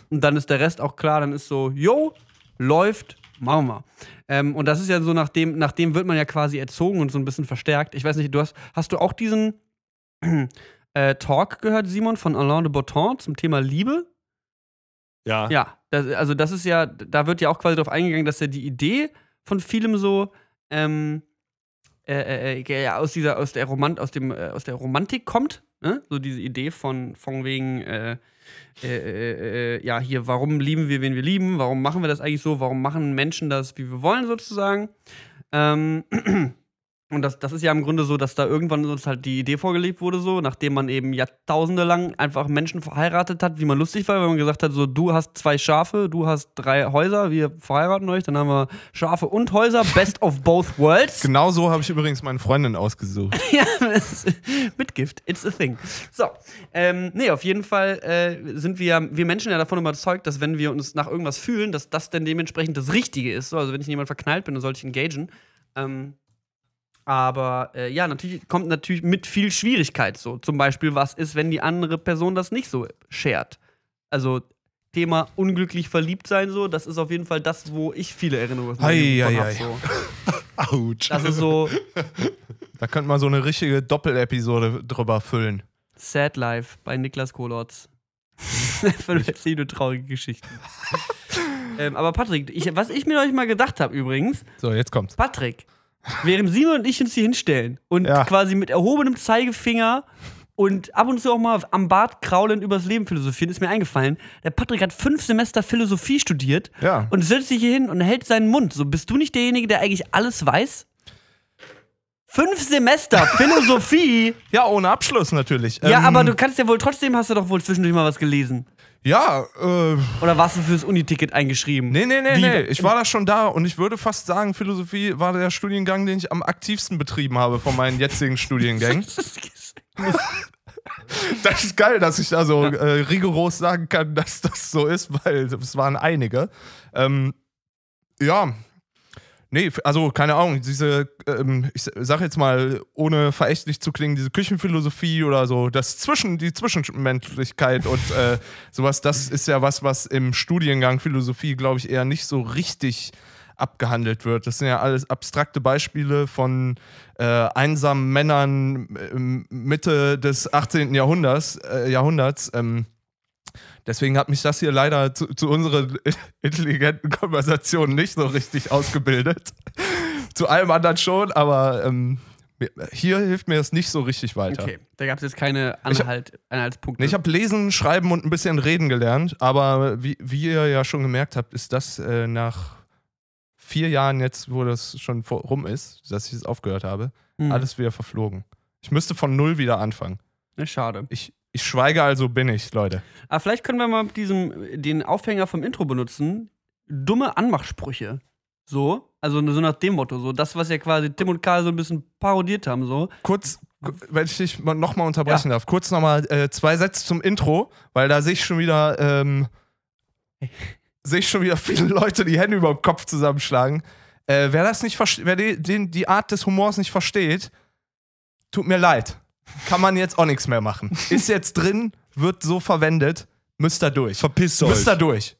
und dann ist der Rest auch klar, dann ist so, yo, läuft, machen wir. Ähm, und das ist ja so, nach dem, nach dem wird man ja quasi erzogen und so ein bisschen verstärkt. Ich weiß nicht, du hast, hast du auch diesen äh, Talk gehört, Simon, von Alain de Botton zum Thema Liebe? Ja. Ja, das, also das ist ja, da wird ja auch quasi darauf eingegangen, dass ja die Idee von vielem so ähm, äh, äh, ja, aus dieser, aus der Romant, aus dem, äh, aus der Romantik kommt. Ne? So diese Idee von, von wegen, äh, äh, äh, ja, hier, warum lieben wir, wen wir lieben, warum machen wir das eigentlich so, warum machen Menschen das, wie wir wollen, sozusagen. Ähm, und das, das ist ja im Grunde so, dass da irgendwann uns halt die Idee vorgelebt wurde, so, nachdem man eben Jahrtausende lang einfach Menschen verheiratet hat, wie man lustig war, wenn man gesagt hat, so, du hast zwei Schafe, du hast drei Häuser, wir verheiraten euch, dann haben wir Schafe und Häuser, best of both worlds. Genau so habe ich übrigens meine Freundin ausgesucht. ja, mit Gift, it's a thing. So, ähm, nee, auf jeden Fall äh, sind wir, wir Menschen ja davon überzeugt, dass wenn wir uns nach irgendwas fühlen, dass das dann dementsprechend das Richtige ist. So, also wenn ich in jemand verknallt bin, dann sollte ich engagen. Ähm, aber äh, ja, natürlich kommt natürlich mit viel Schwierigkeit so. Zum Beispiel, was ist, wenn die andere Person das nicht so shared? Also Thema unglücklich verliebt sein so, das ist auf jeden Fall das, wo ich viele Erinnerungen aus meinem Ei, Leben von ei, hab, ei. so. Autsch. Das ist so Da könnte man so eine richtige Doppelepisode drüber füllen. Sad Life bei Niklas Kolotz. Erzählen nur traurige Geschichten. ähm, aber Patrick, ich, was ich mir euch mal gedacht habe übrigens, So, jetzt kommt's. Patrick, während Simon und ich uns hier hinstellen und Ja. quasi mit erhobenem Zeigefinger und ab und zu auch mal am Bart kraulen übers Leben philosophieren, ist mir eingefallen. Der Patrick hat fünf Semester Philosophie studiert Ja. und setzt sich hier hin und hält seinen Mund. So, bist du nicht derjenige, der eigentlich alles weiß? Fünf Semester Philosophie. Ja, ohne Abschluss natürlich. Ja, Ähm, aber du kannst ja wohl trotzdem hast du doch wohl zwischendurch mal was gelesen. Ja, äh. Oder warst du fürs Uniticket eingeschrieben? Nee, nee, nee, Wie- nee. Ich war da schon da und ich würde fast sagen, Philosophie war der Studiengang, den ich am aktivsten betrieben habe von meinen jetzigen Studiengängen. Das ist geil, dass ich da so äh, rigoros sagen kann, dass das so ist, weil es waren einige. Ähm, ja. Nee, also keine Ahnung, diese, ähm, ich sag jetzt mal, ohne verächtlich zu klingen, diese Küchenphilosophie oder so, das Zwischen, die Zwischenmenschlichkeit und äh, sowas, das ist ja was, was im Studiengang Philosophie, glaube ich, eher nicht so richtig abgehandelt wird. Das sind ja alles abstrakte Beispiele von äh, einsamen Männern ähm, Mitte des 18. Jahrhunderts. Äh, Jahrhunderts ähm, deswegen hat mich das hier leider zu, zu unserer intelligenten Konversation nicht so richtig ausgebildet. zu allem anderen schon, aber ähm, hier hilft mir das nicht so richtig weiter. Okay, da gab es jetzt keine Anhalt, Anhaltspunkte. Nee, Ich habe lesen, schreiben und ein bisschen reden gelernt, aber wie, wie ihr ja schon gemerkt habt, ist das äh, nach vier Jahren jetzt, wo das schon vor, rum ist, dass ich es aufgehört habe, Hm. alles wieder verflogen. Ich müsste von null wieder anfangen. Ne, schade. Ich, ich schweige, also bin ich, Leute. Aber vielleicht können wir mal mit diesem, den Aufhänger vom Intro benutzen. Dumme Anmachsprüche. So, also so nach dem Motto, so das, was ja quasi Tim und Karl so ein bisschen parodiert haben, so. Kurz, ku- wenn ich dich nochmal unterbrechen darf, kurz nochmal äh, zwei Sätze zum Intro, weil da sehe ich schon wieder, ähm, sehe ich schon wieder viele Leute die Hände über dem Kopf zusammenschlagen. Äh, wer das nicht versteht, wer die, den, die Art des Humors nicht versteht, tut mir leid. Kann man jetzt auch nichts mehr machen. Ist jetzt drin, wird so verwendet, müsst ihr durch. Verpisst euch. Müsst ihr durch.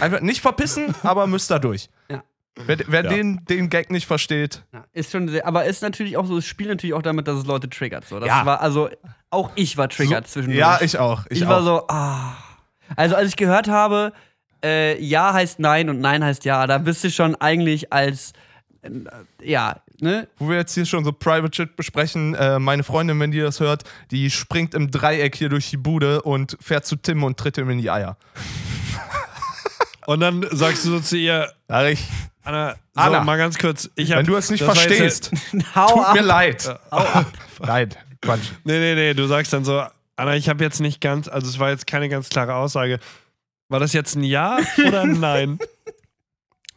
Einfach nicht verpissen, aber müsst ihr durch. Ja. Wer, wer Ja. den, den Gag nicht versteht, Ja. ist schon sehr, aber ist natürlich auch so, es spielt natürlich auch damit, dass es Leute triggert. So. Das Ja. war, also, auch ich war triggert So- zwischendurch. Ja, ich auch. Ich, Ich, war auch. so, ah. Also, als ich gehört habe, äh, Ja heißt Nein und Nein heißt Ja, da bist du schon eigentlich als, äh, ja, ne? Wo wir jetzt hier schon so Private Shit besprechen, äh, meine Freundin, wenn die das hört, die springt im Dreieck hier durch die Bude und fährt zu Tim und tritt ihm in die Eier. Und dann sagst du so zu ihr, Sag ich, Anna, so, Anna, mal ganz kurz. Ich hab, wenn du es nicht verstehst, Hau tut ab. mir leid. Nein, Quatsch. Nee, nee, nee, du sagst dann so, Anna, ich habe jetzt nicht ganz, also es war jetzt keine ganz klare Aussage. War das jetzt ein Ja oder ein Nein?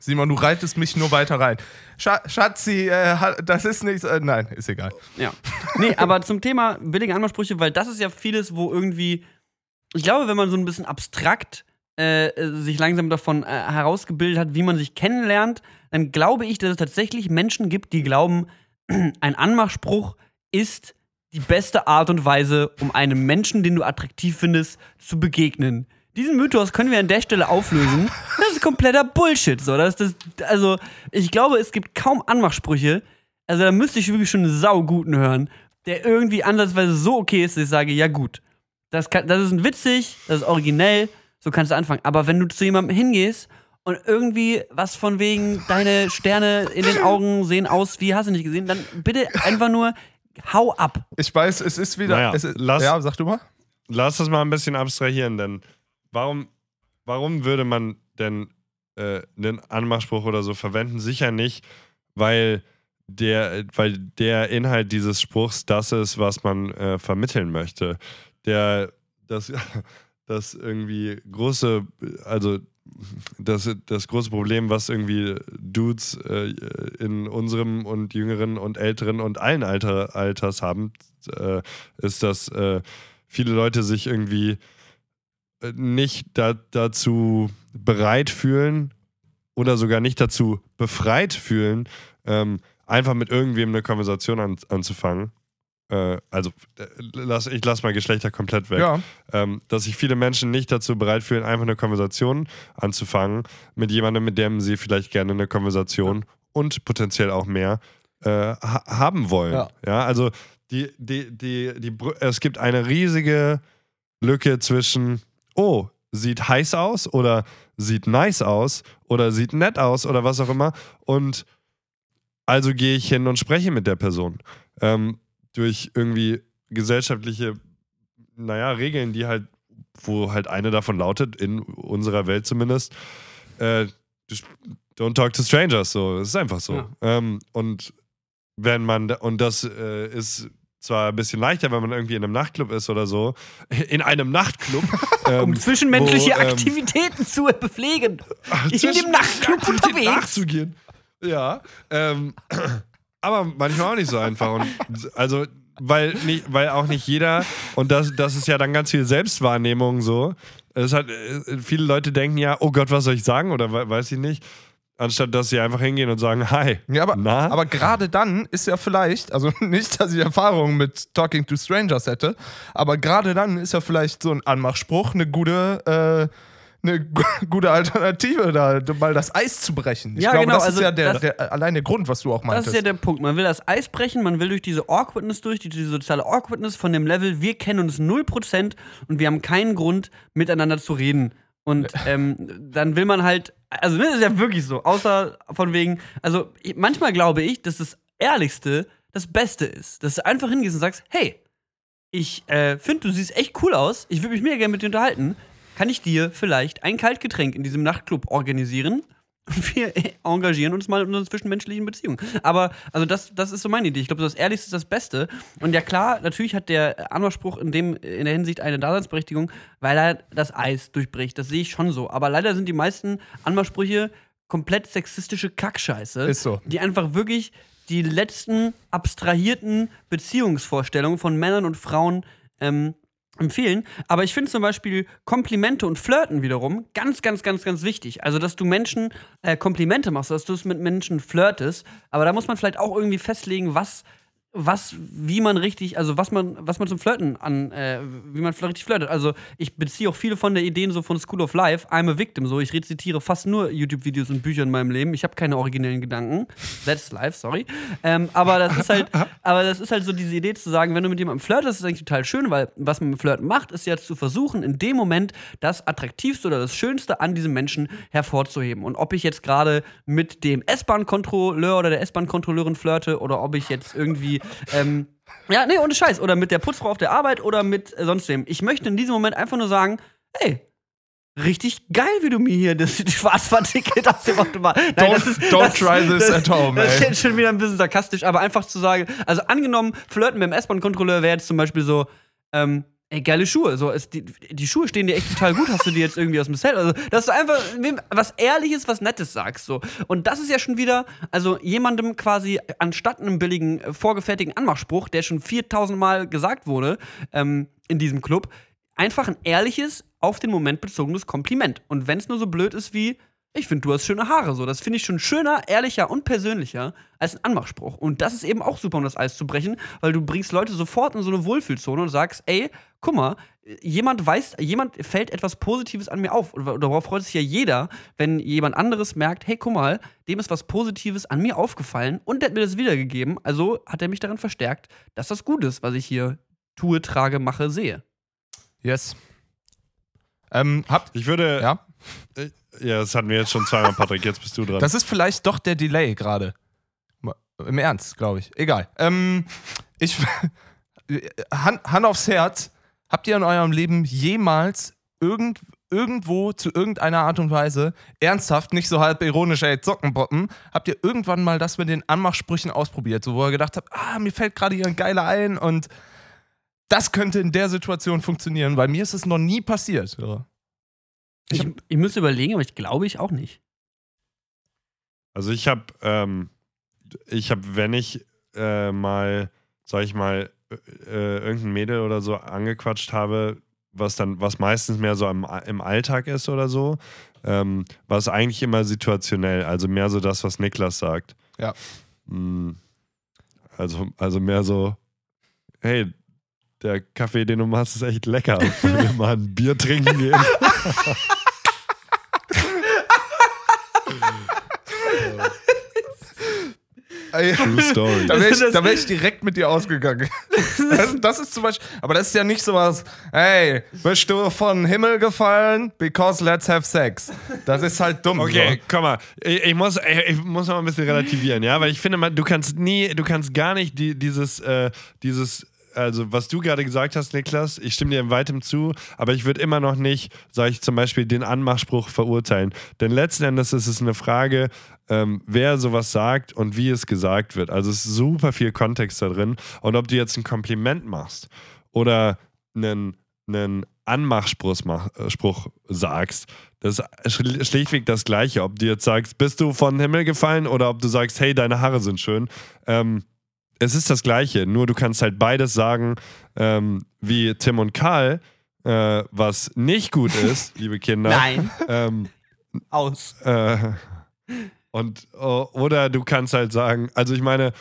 Simon, du reitest mich nur weiter rein. Scha Schatzi, äh, das ist nichts. Äh, nein, ist egal. Ja. Nee, aber zum Thema billige Anmachsprüche, weil das ist ja vieles, wo irgendwie, ich glaube, wenn man so ein bisschen abstrakt äh, sich langsam davon äh, herausgebildet hat, wie man sich kennenlernt, dann glaube ich, dass es tatsächlich Menschen gibt, die glauben, ein Anmachspruch ist die beste Art und Weise, um einem Menschen, den du attraktiv findest, zu begegnen. Diesen Mythos können wir an der Stelle auflösen. Das ist kompletter Bullshit. So. Das, das, also, ich glaube, es gibt kaum Anmachsprüche. Also, da müsste ich wirklich schon einen sauguten hören, der irgendwie ansatzweise so okay ist, dass ich sage: Ja, gut, das, kann, das ist witzig, das ist originell, so kannst du anfangen. Aber wenn du zu jemandem hingehst und irgendwie was von wegen, deine Sterne in den Augen sehen aus, wie hast du nicht gesehen, dann bitte einfach nur hau ab. Ich weiß, es ist wieder. Naja, es ist, lass- ja, sag du mal. Lass das mal ein bisschen abstrahieren, denn warum, warum würde man denn äh, einen Anmachspruch oder so verwenden? Sicher nicht, weil der, weil der Inhalt dieses Spruchs das ist, was man äh, vermitteln möchte. Der, das, das irgendwie große, also das, das große Problem, was irgendwie Dudes äh, in unserem und jüngeren und älteren und allen Alter, Alters haben, äh, ist, dass äh, viele Leute sich irgendwie nicht da, dazu bereit fühlen oder sogar nicht dazu befreit fühlen, ähm, einfach mit irgendwem eine Konversation an, anzufangen. Äh, also, äh, lass, ich lasse mal Geschlechter komplett weg Ja. ähm, dass sich viele Menschen nicht dazu bereit fühlen, einfach eine Konversation anzufangen mit jemandem, mit dem sie vielleicht gerne eine Konversation und potenziell auch mehr äh, ha haben wollen. Ja. Ja, also die, die, die, die, es gibt eine riesige Lücke zwischen, oh, sieht heiß aus oder sieht nice aus oder sieht nett aus oder was auch immer und also gehe ich hin und spreche mit der Person. Ähm, durch irgendwie gesellschaftliche, naja, Regeln, die halt, wo halt eine davon lautet, in unserer Welt zumindest, äh, don't talk to strangers, so, das ist einfach so. Ja. Ähm, und wenn man, und das äh, ist zwar ein bisschen leichter, wenn man irgendwie in einem Nachtclub ist oder so, in einem Nachtclub. ähm, Um zwischenmenschliche wo, ähm, Aktivitäten zu bepflegen. In zwischen- dem Nachtclub unterwegs. nachzugehen. Ja. Ähm, aber manchmal auch nicht so einfach. Und also, weil, nicht, weil auch nicht jeder, und das, das ist ja dann ganz viel Selbstwahrnehmung so. Es hat, äh, viele Leute denken ja, oh Gott, was soll ich sagen? Oder we- weiß ich nicht. Anstatt dass sie einfach hingehen und sagen, hi. Ja, aber, Na? aber gerade dann ist ja vielleicht, also nicht, dass ich Erfahrung mit Talking to Strangers hätte, aber gerade dann ist ja vielleicht so ein Anmachspruch eine gute, äh, eine gu- gute Alternative, da mal das Eis zu brechen. Ich Ja, glaube, genau, das also ist ja der, das- der, allein der Grund, was du auch Das meintest. ist ja der Punkt. Man will das Eis brechen, man will durch diese Awkwardness durch, die- diese soziale Awkwardness von dem Level, wir kennen uns 0% und wir haben keinen Grund, miteinander zu reden. Und ähm, dann will man halt, also ne, ist ja wirklich so, außer von wegen, also manchmal glaube ich, dass das Ehrlichste das Beste ist. Dass du einfach hingehst und sagst, hey, ich äh, finde, du siehst echt cool aus, ich würde mich mega gerne mit dir unterhalten. Kann ich dir vielleicht ein Kaltgetränk in diesem Nachtclub organisieren? Wir engagieren uns mal in unseren zwischenmenschlichen Beziehungen. Aber, also das, das ist so meine Idee. Ich glaube, das Ehrlichste ist das Beste. Und ja klar, natürlich hat der Anmachspruch in, dem, in der Hinsicht eine Daseinsberechtigung, weil er das Eis durchbricht. Das sehe ich schon so. Aber leider sind die meisten Anmachsprüche komplett sexistische Kackscheiße. Ist so. Die einfach wirklich die letzten abstrahierten Beziehungsvorstellungen von Männern und Frauen ähm, empfehlen. Aber ich finde zum Beispiel Komplimente und Flirten wiederum ganz, ganz, ganz, ganz wichtig. Also, dass du Menschen äh, Komplimente machst, dass du es mit Menschen flirtest. Aber da muss man vielleicht auch irgendwie festlegen, was was, wie man richtig, also was man, was man zum Flirten an, äh, wie man richtig flirtet. Also ich beziehe auch viele von der Ideen so von School of Life, I'm a Victim, so ich rezitiere fast nur YouTube-Videos und Bücher in meinem Leben. Ich habe keine originellen Gedanken. That's life, sorry. Ähm, aber das ist halt, aber das ist halt so diese Idee zu sagen, wenn du mit jemandem flirtest, ist das eigentlich total schön, weil was man mit Flirten macht, ist ja zu versuchen, in dem Moment das Attraktivste oder das Schönste an diesem Menschen hervorzuheben. Und ob ich jetzt gerade mit dem S-Bahn-Kontrolleur oder der S-Bahn-Kontrolleurin flirte oder ob ich jetzt irgendwie ähm, ja, nee, ohne Scheiß. Oder mit der Putzfrau auf der Arbeit oder mit äh, sonst wem. Ich möchte in diesem Moment einfach nur sagen, ey, richtig geil, wie du mir hier das, Schwarzfahrticket aus dem Automat. Nein, Don't- das ist, don't das, try this das, at home, Das ist jetzt schon wieder ein bisschen sarkastisch, aber einfach zu sagen, also angenommen, flirten mit dem S-Bahn-Kontrolleur wäre jetzt zum Beispiel so, ähm, ey, geile Schuhe. So, ist die, die Schuhe stehen dir echt total gut. Hast du die jetzt irgendwie aus dem Set? Also, dass du einfach was Ehrliches, was Nettes sagst. So. Und das ist ja schon wieder, also jemandem quasi anstatt einem billigen, äh, vorgefertigten Anmachspruch, der schon 4000 Mal gesagt wurde ähm, in diesem Club, einfach ein ehrliches, auf den Moment bezogenes Kompliment. Und wenn es nur so blöd ist wie, ich finde, du hast schöne Haare. So, das finde ich schon schöner, ehrlicher und persönlicher als ein Anmachspruch. Und das ist eben auch super, um das Eis zu brechen, weil du bringst Leute sofort in so eine Wohlfühlzone und sagst, ey, guck mal, jemand weiß, jemand fällt etwas Positives an mir auf. Und darauf freut sich ja jeder, wenn jemand anderes merkt, hey, guck mal, dem ist was Positives an mir aufgefallen und der hat mir das wiedergegeben. Also hat er mich darin verstärkt, dass das gut ist, was ich hier tue, trage, mache, sehe. Yes. Ähm, habt, Ich würde. ja? Ja, das hatten wir jetzt schon zweimal, Patrick. Jetzt bist du dran. Das ist vielleicht doch der Delay gerade. Im Ernst, glaube ich. Egal. Ähm, ich. Hand, Hand aufs Herz. Habt ihr in eurem Leben jemals irgend, irgendwo zu irgendeiner Art und Weise ernsthaft, nicht so halb ironisch, ey, Sockenboppen, habt ihr irgendwann mal das mit den Anmachsprüchen ausprobiert, so wo ihr gedacht habt, ah, mir fällt gerade hier ein geiler ein und das könnte in der Situation funktionieren, weil mir ist es noch nie passiert. So. Ich, ich müsste überlegen, aber ich glaube ich auch nicht. Also ich habe, ähm, ich habe, wenn ich äh, mal, sag ich mal, äh, irgendein Mädel oder so angequatscht habe, was dann, was meistens mehr so im, im Alltag ist oder so, ähm, war es eigentlich immer situationell, also mehr so das, was Niklas sagt. Ja. Mm, Also, also mehr so, hey, der Kaffee, den du machst, ist echt lecker. Wollen wir mal ein Bier trinken gehen? True Story. Da wäre ich, wär ich direkt mit dir ausgegangen. Das, das ist zum Beispiel, aber das ist ja nicht sowas, hey, bist du von Himmel gefallen? Because let's have sex. Das ist halt dumm. Okay, komm mal. Ich, ich, muss, ich, ich muss noch ein bisschen relativieren, ja, weil ich finde, man, du kannst nie, du kannst gar nicht die, dieses, äh, dieses, also was du gerade gesagt hast, Niklas, ich stimme dir in weitem zu, aber ich würde immer noch nicht, sage ich zum Beispiel, den Anmachspruch verurteilen. Denn letzten Endes ist es eine Frage, ähm, wer sowas sagt und wie es gesagt wird. Also es ist super viel Kontext da drin. Und ob du jetzt ein Kompliment machst oder einen, einen Anmachspruch mach, äh, Spruch sagst, das ist schl- schlichtweg das Gleiche. Ob du jetzt sagst, bist du von Himmel gefallen oder ob du sagst, hey, deine Haare sind schön. Ähm, es ist das Gleiche, nur du kannst halt beides sagen, ähm, wie Tim und Karl, äh, was nicht gut ist, liebe Kinder. Nein. Ähm, Aus. äh, und o- oder du kannst halt sagen, also ich meine,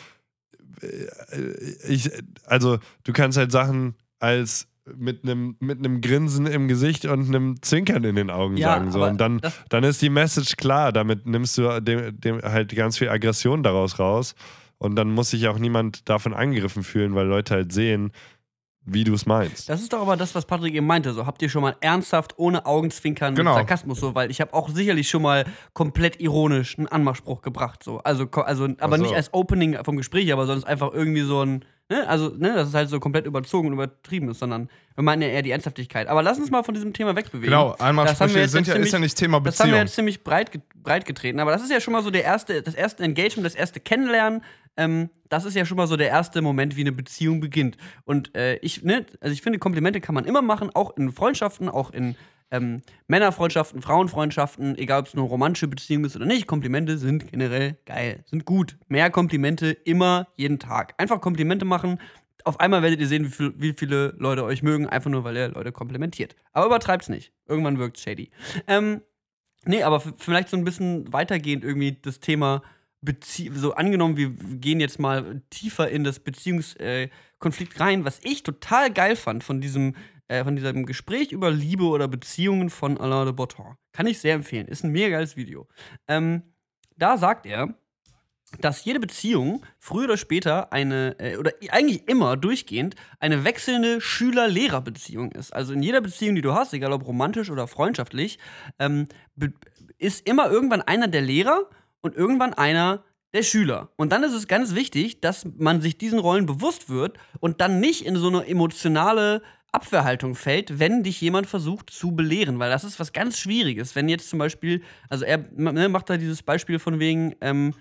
äh, ich, also du kannst halt Sachen als mit einem mit einem Grinsen im Gesicht und einem Zwinkern in den Augen Ja, sagen so und dann dann ist die Message klar, damit nimmst du dem, dem halt ganz viel Aggression daraus raus und dann muss sich auch niemand davon angegriffen fühlen, weil Leute halt sehen, wie du es meinst. Das ist doch aber das, was Patrick eben meinte. So, habt ihr schon mal ernsthaft, ohne Augenzwinkern, Genau. mit Sarkasmus so, weil ich habe auch sicherlich schon mal komplett ironisch einen Anmachspruch gebracht. So. Also, also aber so. nicht als Opening vom Gespräch, aber sonst einfach irgendwie so ein, ne, also, ne, dass es halt so komplett überzogen und übertrieben ist, sondern wir meinen ja eher die Ernsthaftigkeit. Aber lass uns mal von diesem Thema wegbewegen. Genau, Das Anmachsprüche jetzt sind ja, ziemlich- ist ja nicht Thema Das haben wir Beziehung. jetzt ziemlich breit, breit getreten, aber das ist ja schon mal so der erste, das erste Engagement, das erste Kennenlernen. Ähm, das ist ja schon mal so der erste Moment, wie eine Beziehung beginnt. Und äh, ich, ne, also ich finde, Komplimente kann man immer machen, auch in Freundschaften, auch in ähm, Männerfreundschaften, Frauenfreundschaften, egal ob es eine romantische Beziehung ist oder nicht. Komplimente sind generell geil, sind gut. Mehr Komplimente immer, jeden Tag. Einfach Komplimente machen. Auf einmal werdet ihr sehen, wie, viel, wie viele Leute euch mögen, einfach nur, weil ihr Leute komplimentiert. Aber übertreibt's nicht. Irgendwann wirkt's shady. Ähm, Nee, aber vielleicht so ein bisschen weitergehend irgendwie das Thema Bezie so angenommen, wir gehen jetzt mal tiefer in das Beziehungskonflikt rein, was ich total geil fand von diesem, äh, von diesem Gespräch über Liebe oder Beziehungen von Alain de Botton. Kann ich sehr empfehlen. Ist ein mega geiles Video. Ähm, da sagt er, dass jede Beziehung früher oder später eine, äh, oder eigentlich immer durchgehend, eine wechselnde Schüler-Lehrer-Beziehung ist. Also in jeder Beziehung, die du hast, egal ob romantisch oder freundschaftlich, ähm, ist immer irgendwann einer der Lehrer und irgendwann einer der Schüler. Und dann ist es ganz wichtig, dass man sich diesen Rollen bewusst wird und dann nicht in so eine emotionale Abwehrhaltung fällt, wenn dich jemand versucht zu belehren, weil das ist was ganz Schwieriges. Wenn jetzt zum Beispiel, also er ne, macht da dieses Beispiel von wegen, ähm,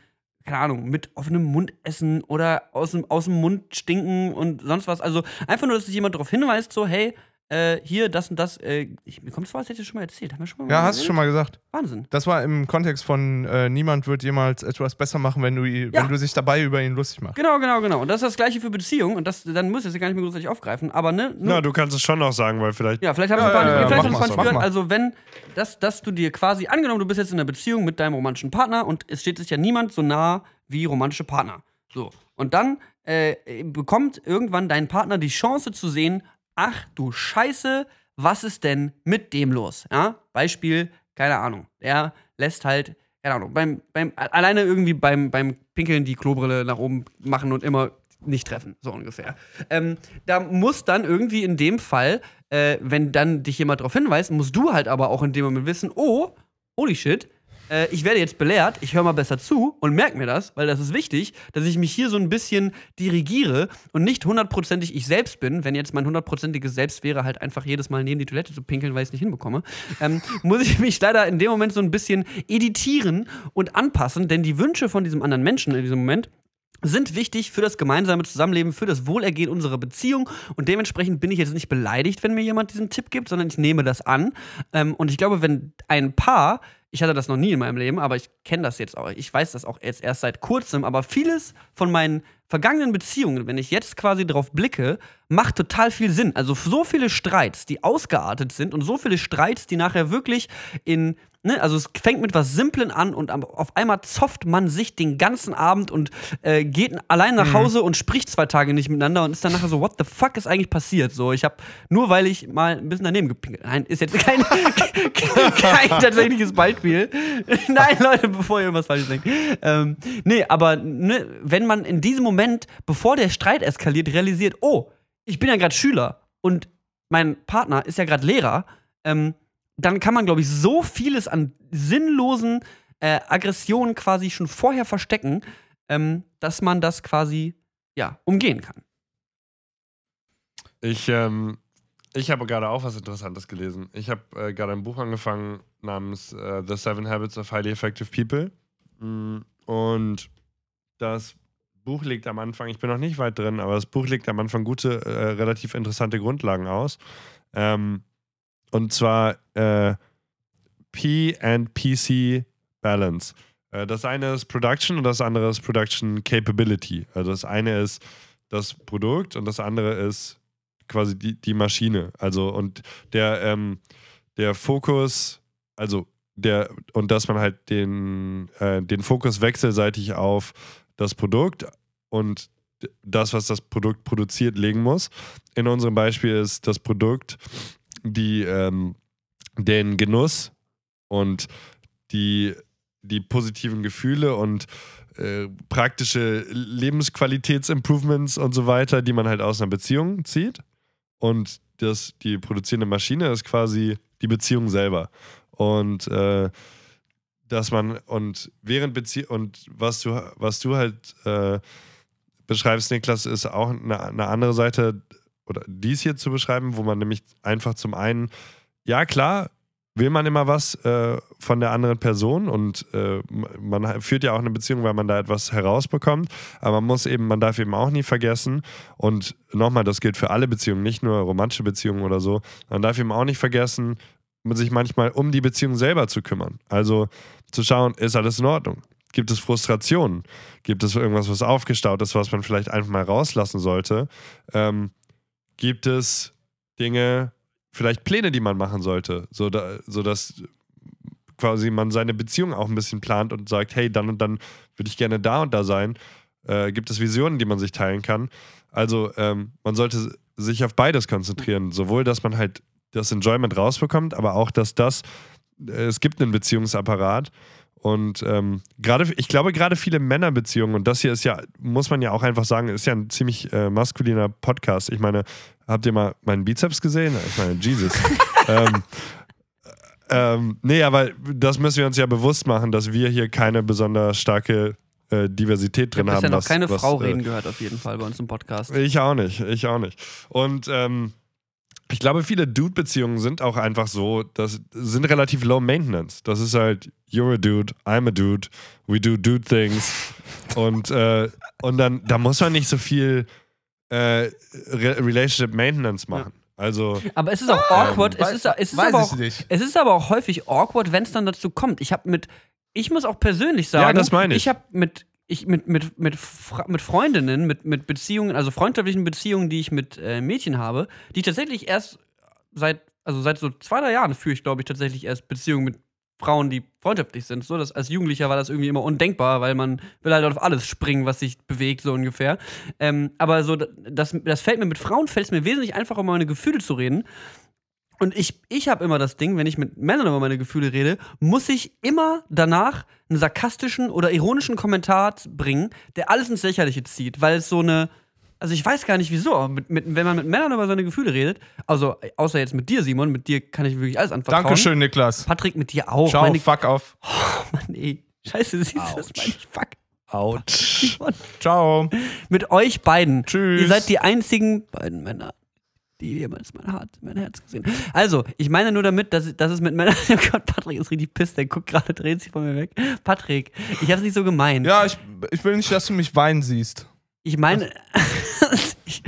keine Ahnung, mit offenem Mund essen oder aus dem, aus dem Mund stinken und sonst was. Also einfach nur, dass sich jemand darauf hinweist, so, hey, äh, hier, das und das. Äh, ich, mir kommt es vor, als hätte ich schon mal erzählt. Haben wir schon mal Ja, drüber hast du schon mal gesagt. Wahnsinn. Das war im Kontext von äh, niemand wird jemals etwas besser machen, wenn du, Ja. wenn du sich dabei über ihn lustig machst. Genau, genau, genau. Und das ist das Gleiche für Beziehungen. Und das, dann muss ich das gar nicht mehr großartig aufgreifen. Aber ne, nur, Na, du kannst es schon noch sagen, weil vielleicht. Ja, vielleicht haben Ja, wir ein paar, ja, ja, vielleicht mal gehört. mal. Also, wenn, dass, dass du dir quasi, angenommen, du bist jetzt in einer Beziehung mit deinem romantischen Partner und es steht sich ja niemand so nah wie romantische Partner. So. Und dann äh, bekommt irgendwann dein Partner die Chance zu sehen, ach du Scheiße, was ist denn mit dem los? Ja? Beispiel, keine Ahnung. Der lässt halt, keine Ahnung, beim, beim, alleine irgendwie beim, beim Pinkeln die Klobrille nach oben machen und immer nicht treffen, so ungefähr. Ähm, da muss dann irgendwie in dem Fall, äh, wenn dann dich jemand darauf hinweist, musst du halt aber auch in dem Moment wissen, oh, holy shit, äh, ich werde jetzt belehrt, ich höre mal besser zu und merke mir das, weil das ist wichtig, dass ich mich hier so ein bisschen dirigiere und nicht hundertprozentig ich selbst bin. Wenn jetzt mein hundertprozentiges Selbst wäre, halt einfach jedes Mal neben die Toilette zu pinkeln, weil ich es nicht hinbekomme, ähm, muss ich mich leider in dem Moment so ein bisschen editieren und anpassen, denn die Wünsche von diesem anderen Menschen in diesem Moment sind wichtig für das gemeinsame Zusammenleben, für das Wohlergehen unserer Beziehung. Und dementsprechend bin ich jetzt nicht beleidigt, wenn mir jemand diesen Tipp gibt, sondern ich nehme das an. Ähm, und ich glaube, wenn ein Paar, ich hatte das noch nie in meinem Leben, aber ich kenne das jetzt auch, ich weiß das auch jetzt erst seit kurzem, aber vieles von meinen vergangenen Beziehungen, wenn ich jetzt quasi drauf blicke, macht total viel Sinn. Also so viele Streits, die ausgeartet sind und so viele Streits, die nachher wirklich in Ne, also es fängt mit was Simplen an und auf einmal zofft man sich den ganzen Abend und äh, geht allein nach Hause und spricht zwei Tage nicht miteinander und ist dann nachher so, what the fuck ist eigentlich passiert? So, ich habe nur weil ich mal ein bisschen daneben gepinkelt. Nein, ist jetzt kein, kein tatsächliches Beispiel. Nein, Leute, bevor ihr irgendwas falsch denkt. Ähm, nee, aber ne, wenn man in diesem Moment, bevor der Streit eskaliert, realisiert, oh, ich bin ja gerade Schüler und mein Partner ist ja gerade Lehrer, ähm, dann kann man, glaube ich, so vieles an sinnlosen äh, Aggressionen quasi schon vorher verstecken, ähm, dass man das quasi ja, umgehen kann. Ich, ähm, ich habe gerade auch was Interessantes gelesen. Ich habe äh, gerade ein Buch angefangen namens äh, The Seven Habits of Highly Effective People. Mm, Und das Buch legt am Anfang, ich bin noch nicht weit drin, aber das Buch legt am Anfang gute, äh, relativ interessante Grundlagen aus. Ähm, und zwar äh, P and PC Balance. Äh, das eine ist Production und das andere ist Production Capability. Also das eine ist das Produkt und das andere ist quasi die, die Maschine. Also und der, ähm, der Fokus, also der, und dass man halt den, äh, den Fokus wechselseitig auf das Produkt und das, was das Produkt produziert, legen muss. In unserem Beispiel ist das Produkt die, ähm, den Genuss und die, die positiven Gefühle und äh, praktische Lebensqualitätsimprovements und so weiter, die man halt aus einer Beziehung zieht. Und das, die produzierende Maschine ist quasi die Beziehung selber. Und äh, dass man, und während Beziehung, und was du, was du halt äh, beschreibst, Niklas, ist auch eine, eine andere Seite, oder dies hier zu beschreiben, wo man nämlich einfach zum einen, ja klar, will man immer was äh, von der anderen Person und äh, man führt ja auch eine Beziehung, weil man da etwas herausbekommt, aber man muss eben, man darf eben auch nie vergessen und nochmal, das gilt für alle Beziehungen, nicht nur romantische Beziehungen oder so, man darf eben auch nicht vergessen, sich manchmal um die Beziehung selber zu kümmern. Also zu schauen, ist alles in Ordnung? Gibt es Frustrationen? Gibt es irgendwas, was aufgestaut ist, was man vielleicht einfach mal rauslassen sollte? Ähm, gibt es Dinge, vielleicht Pläne, die man machen sollte, so da, sodass quasi man seine Beziehung auch ein bisschen plant und sagt, hey, dann und dann würde ich gerne da und da sein. Äh, gibt es Visionen, die man sich teilen kann. Also ähm, man sollte sich auf beides konzentrieren. Sowohl, dass man halt das Enjoyment rausbekommt, aber auch, dass das, es gibt einen Beziehungsapparat. Und ähm, gerade, ich glaube, gerade viele Männerbeziehungen, und das hier ist ja, muss man ja auch einfach sagen, ist ja ein ziemlich äh, maskuliner Podcast. Ich meine, habt ihr mal meinen Bizeps gesehen? Ich meine, Jesus. ähm, ähm, nee, aber das müssen wir uns ja bewusst machen, dass wir hier keine besonders starke äh, Diversität Ich drin habe haben. bisher noch was- keine was, Frau äh, reden gehört, auf jeden Fall bei uns im Podcast. ich auch nicht, ich auch nicht. Und ähm, ich glaube, viele Dude-Beziehungen sind auch einfach so, das sind relativ low maintenance. Das ist halt, you're a dude, I'm a dude, we do dude things. Und, äh, und dann, da muss man nicht so viel äh, Re Relationship Maintenance machen. Also, Aber es ist auch awkward. es weiß- ist, es ist aber auch, nicht. Es ist aber auch häufig awkward, wenn es dann dazu kommt. Ich habe mit, ich muss auch persönlich sagen, Ja, das meine ich. Ich habe mit, ich mit, mit, mit, mit Freundinnen, mit, mit Beziehungen, also freundschaftlichen Beziehungen, die ich mit äh, Mädchen habe, die tatsächlich erst seit, also seit so zwei, drei Jahren führe ich, glaube ich, tatsächlich erst Beziehungen mit Frauen, die freundschaftlich sind. So, dass als Jugendlicher war das irgendwie immer undenkbar, weil man will halt auf alles springen, was sich bewegt, so ungefähr. Ähm, aber so, das, das fällt mir mit Frauen fällt es mir wesentlich einfacher, um meine Gefühle zu reden. Und ich, ich habe immer das Ding, wenn ich mit Männern über meine Gefühle rede, muss ich immer danach einen sarkastischen oder ironischen Kommentar bringen, der alles ins Lächerliche zieht, weil es so eine. Also ich weiß gar nicht wieso, aber mit, mit, wenn man mit Männern über seine Gefühle redet, also außer jetzt mit dir, Simon, mit dir kann ich wirklich alles anvertrauen. Dankeschön, Niklas. Patrick, mit dir auch. Ciao, Meine, fuck off. Mann, ey. Scheiße, siehst du, das meine ich. Fuck. Simon. Ciao. Mit euch beiden. Tschüss. Ihr seid die einzigen beiden Männer, die jemals mein Herz, mein Herz gesehen. Also, ich meine nur damit, dass, dass es mit Männern. Oh Gott, Patrick ist richtig pisst, der guckt gerade, dreht sich von mir weg. Patrick, ich hab's nicht so gemeint. Ja, ich, ich will nicht, dass du mich weinen siehst. Ich meine. ich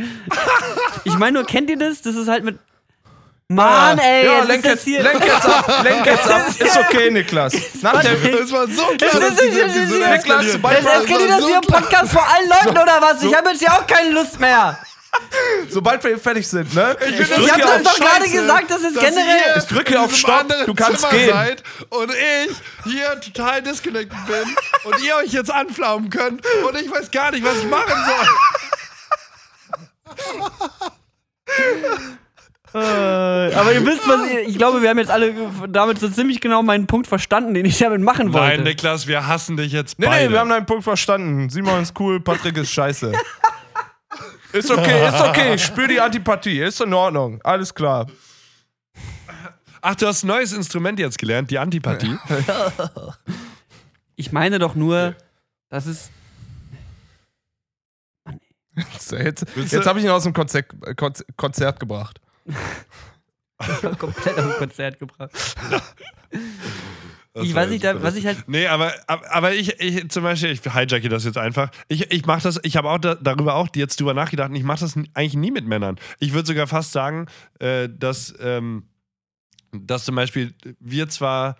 ich meine nur, kennt ihr das? Das ist halt mit. Mann, ey, ja, lenk jetzt, hier. lenk jetzt ab, lenk jetzt ab. Ist okay, Niklas. Nach der, Das war so klar, Das dass ist- diese, diese das ist- Niklas, eskaliert. das so hier im. Podcast vor allen Leuten oder was? Ich habe jetzt ja auch keine Lust mehr. sobald wir fertig sind, ne? Ich, Ich Ich hab doch gerade gesagt, dass es dass generell- Ich drücke auf Stopp, du kannst Zimmer gehen. Seid und ich hier total disconnected bin und ihr euch jetzt anflaumen könnt und ich weiß gar nicht, was ich machen soll. Aber ihr wisst, was ihr, ich glaube, wir haben jetzt alle damit so ziemlich genau meinen Punkt verstanden, den ich damit machen wollte. Nein, Niklas, wir hassen dich jetzt Nee, beide. nee, wir haben deinen Punkt verstanden. Simon ist cool, Patrick ist scheiße. Ist okay, ist okay. Ich spüre die Antipathie. Ist in Ordnung. Alles klar. Ach, du hast ein neues Instrument jetzt gelernt, die Antipathie. Ich meine doch nur, dass es. Jetzt, jetzt habe ich ihn aus dem Konzert, Konz- Konzert gebracht. komplett auf ein Konzert gebracht. Das Ich weiß nicht, da- was ich halt. Nee, aber, aber aber ich, ich zum Beispiel, ich hijacke das jetzt einfach. Ich, ich mache das, ich habe auch da, darüber auch jetzt drüber nachgedacht und ich mache das eigentlich nie mit Männern. Ich würde sogar fast sagen, äh, dass, ähm, dass zum Beispiel wir zwar,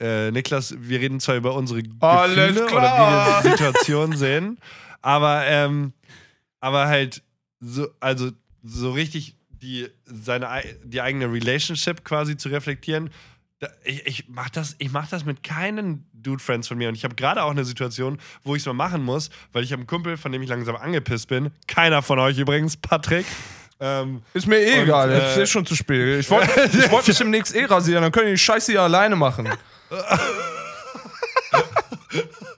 äh, Niklas, wir reden zwar über unsere Alles Gefühle klar. oder wie wir die Situation sehen, aber, ähm, aber halt so, also so richtig die, seine, ei- die eigene Relationship quasi zu reflektieren, ich, ich mach das, ich mach das mit keinen Dude-Friends von mir. Und ich habe gerade auch eine Situation, wo ich es mal machen muss, weil ich habe einen Kumpel, von dem ich langsam angepisst bin. Keiner von euch übrigens, Patrick. Ähm, Ist mir eh Und, egal, äh, jetzt ist schon zu spät. Ich wollte wollt mich demnächst eh rasieren, dann können die die Scheiße hier alleine machen.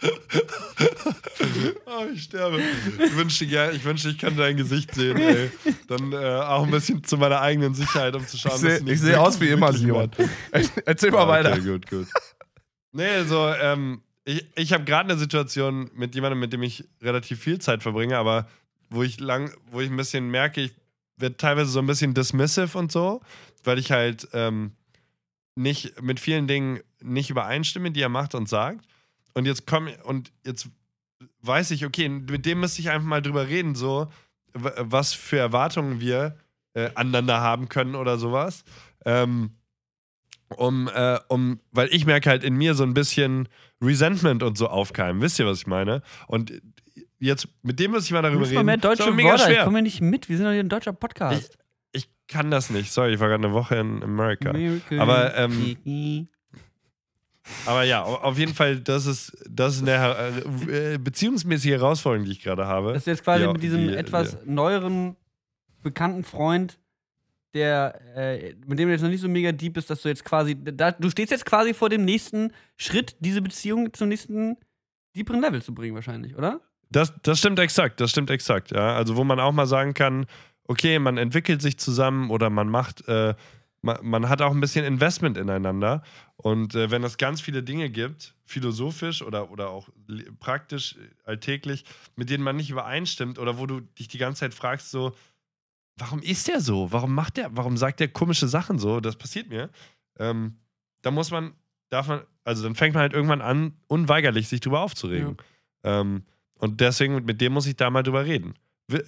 oh, ich sterbe. Ich wünschte, gern- ich, wünschte, ich könnte dein Gesicht sehen, ey. Dann äh, auch ein bisschen zu meiner eigenen Sicherheit, um zu schauen, Ich dass sehe du nicht seh aus wie immer, Simon. Erzähl mal Ah, weiter. Okay, gut, gut. Nee, so, ähm, ich, ich habe gerade eine Situation mit jemandem, mit dem ich relativ viel Zeit verbringe, aber wo ich lang, wo ich ein bisschen merke, ich werde teilweise so ein bisschen dismissive und so, weil ich halt ähm, nicht mit vielen Dingen nicht übereinstimme, die er macht und sagt. Und jetzt komme und jetzt weiß ich, okay, mit dem müsste ich einfach mal drüber reden, so, was für Erwartungen wir äh, aneinander haben können oder sowas. Ähm, um, äh, um, weil ich merke halt in mir so ein bisschen Resentment und so aufkeimen. Wisst ihr, was ich meine? Und jetzt, mit dem muss ich mal darüber reden. mal mehr deutsche mega Worte. Ich schwer. komme nicht mit. Wir sind doch hier ein deutscher Podcast. Ich kann das nicht. Sorry, ich war gerade eine Woche in Amerika. Aber, ähm, aber ja, au- auf jeden Fall, das ist, das ist eine her- äh, beziehungsmäßige Herausforderung, die ich gerade habe. Dass du jetzt quasi Ja, mit diesem die- etwas neueren, bekannten Freund, der, äh, mit dem du jetzt noch nicht so mega deep bist, dass du jetzt quasi, da, du stehst jetzt quasi vor dem nächsten Schritt, diese Beziehung zum nächsten deeperen Level zu bringen, wahrscheinlich, oder? Das, das stimmt exakt, das stimmt exakt, ja. Also wo man auch mal sagen kann, okay, man entwickelt sich zusammen oder man macht, äh, man, man hat auch ein bisschen Investment ineinander. Und äh, wenn es ganz viele Dinge gibt, philosophisch oder, oder auch praktisch, äh, alltäglich, mit denen man nicht übereinstimmt oder wo du dich die ganze Zeit fragst, so, warum ist der so? Warum macht der, warum sagt der komische Sachen so? Das passiert mir. Ähm, da muss man, darf man, also dann fängt man halt irgendwann an, unweigerlich sich drüber aufzuregen. Ähm, und deswegen, mit dem muss ich da mal drüber reden.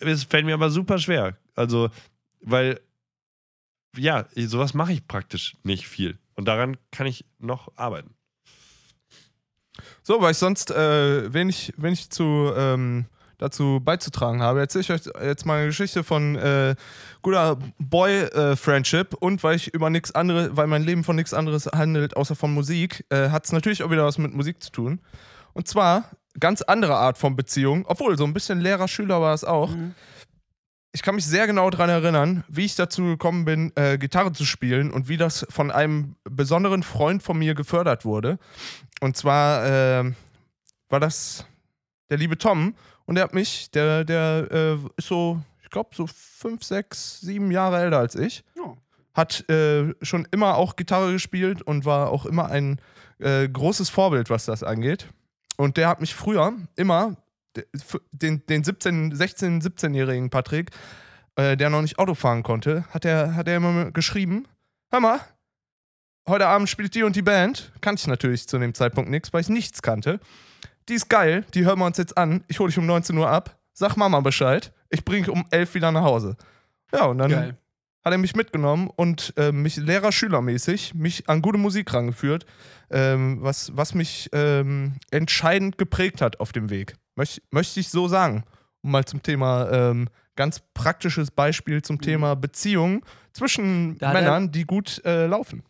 Es fällt mir aber super schwer. Also, weil, ja, sowas mache ich praktisch nicht viel. Und daran kann ich noch arbeiten. So, weil ich sonst äh, wenig, wenig zu, ähm, dazu beizutragen habe, erzähle ich euch jetzt mal eine Geschichte von äh, guter Boy-Friendship und weil ich über nichts anderes, weil mein Leben von nichts anderes handelt, außer von Musik, äh, hat es natürlich auch wieder was mit Musik zu tun. Und zwar ganz andere Art von Beziehung, obwohl so ein bisschen Lehrer-Schüler war es auch. Ich kann mich sehr genau daran erinnern, wie ich dazu gekommen bin, äh, Gitarre zu spielen und wie das von einem besonderen Freund von mir gefördert wurde. Und zwar äh, war das der liebe Tom und der hat mich, der, der äh, ist so, ich glaube, so fünf, sechs, sieben Jahre älter als ich. Ja. Hat äh, schon immer auch Gitarre gespielt und war auch immer ein äh, großes Vorbild, was das angeht. Und der hat mich früher immer, den, den 17, 16, 17-jährigen Patrick, äh, der noch nicht Auto fahren konnte, hat er, hat er immer geschrieben: Hör mal, heute Abend spielt die und die Band. Kannte ich natürlich zu dem Zeitpunkt nichts, weil ich nichts kannte. Die ist geil, die hören wir uns jetzt an. Ich hole dich um 19 Uhr ab. Sag Mama Bescheid. Ich bringe dich um 11 wieder nach Hause. Ja, und dann Geil. hat er mich mitgenommen und äh, mich Lehrer-Schüler-mäßig mich an gute Musik rangeführt, ähm, was, was mich ähm, entscheidend geprägt hat auf dem Weg. Möcht, möchte ich so sagen. Um mal zum Thema, ähm, ganz praktisches Beispiel zum Thema Beziehungen zwischen Da hat er- Männern, die gut äh, laufen.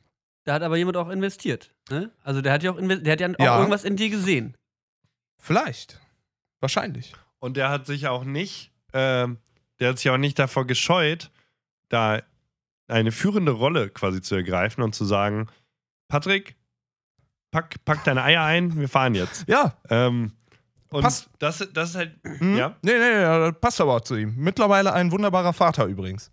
Da hat aber jemand auch investiert. Ne? Also der hat ja auch, der hat ja auch Ja. irgendwas in dir gesehen. Vielleicht. Wahrscheinlich. Und der hat sich auch nicht, ähm, der hat sich auch nicht davor gescheut, da eine führende Rolle quasi zu ergreifen und zu sagen, Patrick, pack, pack deine Eier ein, wir fahren jetzt. Ja. Ähm, und Passt. Das, das ist halt, Hm? ja. Nee, nee, nee, das passt aber auch zu ihm. Mittlerweile ein wunderbarer Vater übrigens.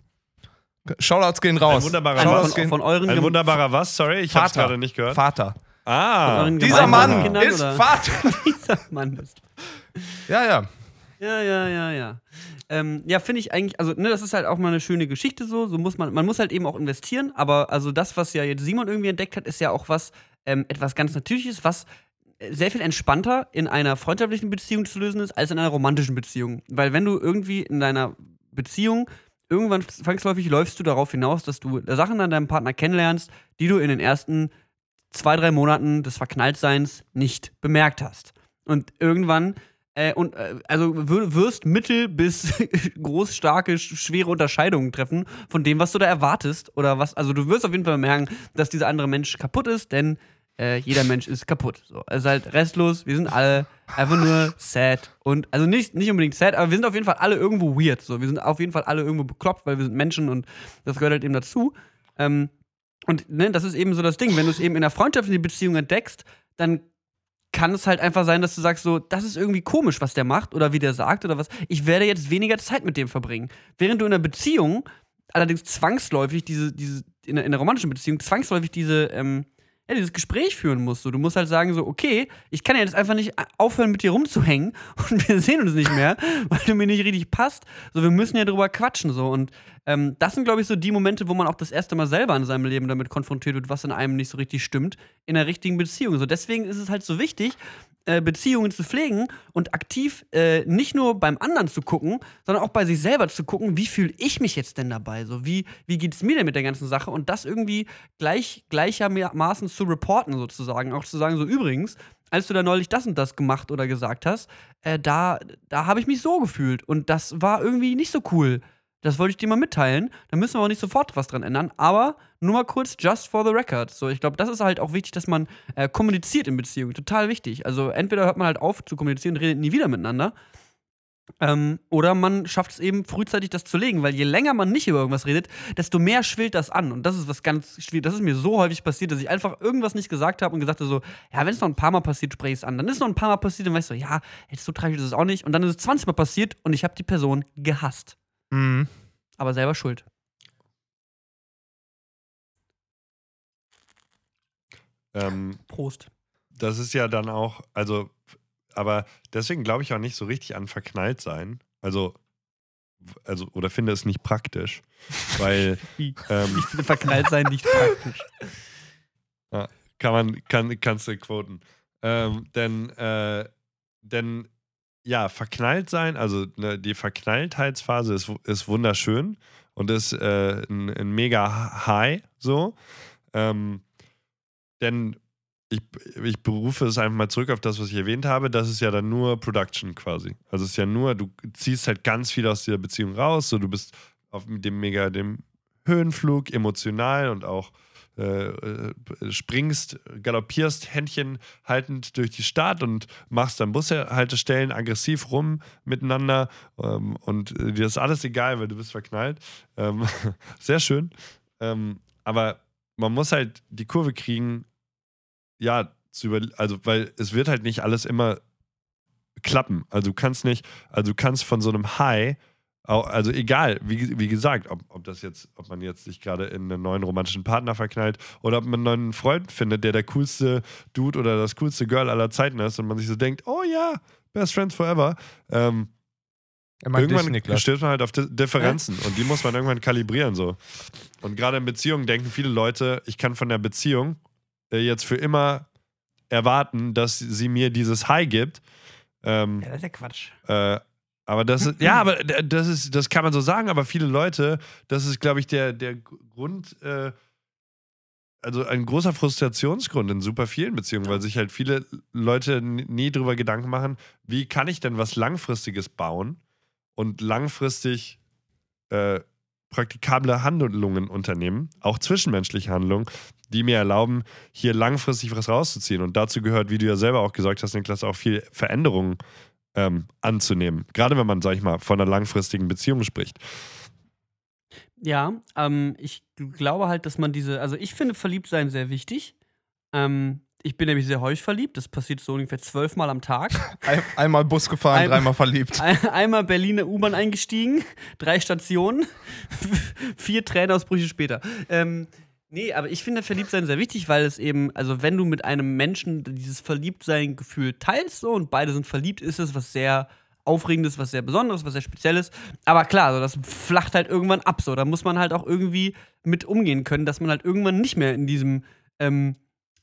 Shoutouts gehen raus. Ein wunderbarer Shoutouts was? von, gehen von euren Ein Gem- wunderbarer was? Sorry, ich hab's Vater. gerade nicht gehört. Vater. Ah, Dieser Mann Kindern, ist oder? Vater. Dieser Mann ist. Ja, ja. Ja, ja, ja, ja. Ähm, ja, finde ich eigentlich, also, ne, das ist halt auch mal eine schöne Geschichte so. So muss man, man muss halt eben auch investieren, aber also das, was ja jetzt Simon irgendwie entdeckt hat, ist ja auch was, ähm, etwas ganz Natürliches, was sehr viel entspannter in einer freundschaftlichen Beziehung zu lösen ist, als in einer romantischen Beziehung. Weil wenn du irgendwie in deiner Beziehung irgendwann zwangsläufig läufst du darauf hinaus, dass du Sachen an deinem Partner kennenlernst, die du in den ersten zwei, drei Monaten des Verknalltseins nicht bemerkt hast. Und irgendwann, äh, und äh, also wirst mittel bis groß, starke, sch- schwere Unterscheidungen treffen von dem, was du da erwartest. Oder was, also du wirst auf jeden Fall merken, dass dieser andere Mensch kaputt ist, denn äh, jeder Mensch ist kaputt. So. Ist halt restlos, wir sind alle einfach nur sad. Und also nicht, nicht unbedingt sad, aber wir sind auf jeden Fall alle irgendwo weird. So. Wir sind auf jeden Fall alle irgendwo bekloppt, weil wir sind Menschen und das gehört halt eben dazu. Ähm, und ne, das ist eben so das Ding. Wenn du es eben in einer freundschaftlichen Beziehung entdeckst, dann kann es halt einfach sein, dass du sagst, so, das ist irgendwie komisch, was der macht oder wie der sagt oder was. Ich werde jetzt weniger Zeit mit dem verbringen. Während du in einer Beziehung allerdings zwangsläufig diese, diese in, in einer romantischen Beziehung zwangsläufig diese, ähm, ja, dieses Gespräch führen musst. So, du musst halt sagen, so, okay, ich kann ja jetzt einfach nicht aufhören, mit dir rumzuhängen und wir sehen uns nicht mehr, weil du mir nicht richtig passt. So, wir müssen ja drüber quatschen. So. Und ähm, das sind, glaube ich, so die Momente, wo man auch das erste Mal selber in seinem Leben damit konfrontiert wird, was in einem nicht so richtig stimmt, in einer richtigen Beziehung. So, deswegen ist es halt so wichtig, äh, Beziehungen zu pflegen und aktiv äh, nicht nur beim anderen zu gucken, sondern auch bei sich selber zu gucken, wie fühle ich mich jetzt denn dabei? So, wie, wie geht es mir denn mit der ganzen Sache? Und das irgendwie gleich, gleichermaßen zu reporten, sozusagen. Auch zu sagen, so übrigens, als du da neulich das und das gemacht oder gesagt hast, äh, da, da habe ich mich so gefühlt. Und das war irgendwie nicht so cool. Das wollte ich dir mal mitteilen. Da müssen wir auch nicht sofort was dran ändern. Aber nur mal kurz, just for the record. So, ich glaube, das ist halt auch wichtig, dass man äh, kommuniziert in Beziehungen. Total wichtig. Also entweder hört man halt auf zu kommunizieren und redet nie wieder miteinander. Ähm, oder man schafft es eben frühzeitig, das zu legen, weil je länger man nicht über irgendwas redet, desto mehr schwillt das an. Und das ist was ganz schwierig. Das ist mir so häufig passiert, dass ich einfach irgendwas nicht gesagt habe und gesagt habe: so, ja, wenn es noch ein paar Mal passiert, spreche ich es an. Dann ist es noch ein paar Mal passiert, dann weißt du, so, ja, jetzt so tragisch ist es auch nicht. Und dann ist es 20 Mal passiert und ich habe die Person gehasst. Mhm. Aber selber schuld. Ähm, Prost. das ist ja dann auch, also, aber deswegen glaube ich auch nicht so richtig an verknallt sein. Also, also oder finde es nicht praktisch, weil ähm, Ich finde verknallt sein nicht praktisch. kann man kann kannst du quoten, ähm, denn äh, denn ja verknallt sein, also ne, die Verknalltheitsphase ist ist wunderschön und ist äh, ein, ein mega High so, ähm, denn ich, ich berufe es einfach mal zurück auf das, was ich erwähnt habe. Das ist ja dann nur Production quasi. Also es ist ja nur, du ziehst halt ganz viel aus dieser Beziehung raus. So, du bist auf dem mega dem Höhenflug, emotional und auch äh, äh, springst, galoppierst, Händchen haltend durch die Stadt und machst dann Bushaltestellen aggressiv rum miteinander ähm, und äh, dir ist alles egal, weil du bist verknallt. Ähm, sehr schön. Ähm, aber man muss halt die Kurve kriegen, ja, zu über, also weil es wird halt nicht alles immer klappen. Also du kannst nicht, also du kannst von so einem High, also egal, wie, wie gesagt, ob, ob das jetzt, ob man jetzt sich gerade in einen neuen romantischen Partner verknallt oder ob man einen neuen Freund findet, der der coolste Dude oder das coolste Girl aller Zeiten ist und man sich so denkt, oh ja, Best Friends Forever. Ähm, dich, irgendwann stößt man halt auf Di- Differenzen und die muss man irgendwann kalibrieren so. Und gerade in Beziehungen denken viele Leute, ich kann von der Beziehung äh, jetzt für immer erwarten, dass sie mir dieses High gibt. Ähm, Ja, das ist ja Quatsch. äh, aber das ist, ja, aber das ist, das kann man so sagen, aber viele Leute, das ist, glaube ich, der, der Grund, äh, also ein großer Frustrationsgrund in super vielen Beziehungen, weil sich halt viele Leute nie drüber Gedanken machen, wie kann ich denn was Langfristiges bauen und langfristig äh, praktikable Handlungen unternehmen, auch zwischenmenschliche Handlungen, die mir erlauben, hier langfristig was rauszuziehen. Und dazu gehört, wie du ja selber auch gesagt hast, Niklas, auch viel Veränderungen ähm, anzunehmen. Gerade wenn man, sag ich mal, von einer langfristigen Beziehung spricht. Ja, ähm, ich gl- glaube halt, dass man diese, also ich finde Verliebtsein sehr wichtig. Ähm, ich bin nämlich sehr häufig verliebt. Das passiert so ungefähr zwölfmal am Tag. Ein, einmal Bus gefahren, Ein- dreimal verliebt. Ein, einmal Berliner U-Bahn eingestiegen, drei Stationen, vier Tränenausbrüche später. Ähm, nee, aber ich finde Verliebtsein sehr wichtig, weil es eben, also wenn du mit einem Menschen dieses Verliebtsein-Gefühl teilst so, und beide sind verliebt, ist es was sehr Aufregendes, was sehr Besonderes, was sehr Spezielles. Aber klar, so, das flacht halt irgendwann ab. So. Da muss man halt auch irgendwie mit umgehen können, dass man halt irgendwann nicht mehr in diesem, ähm,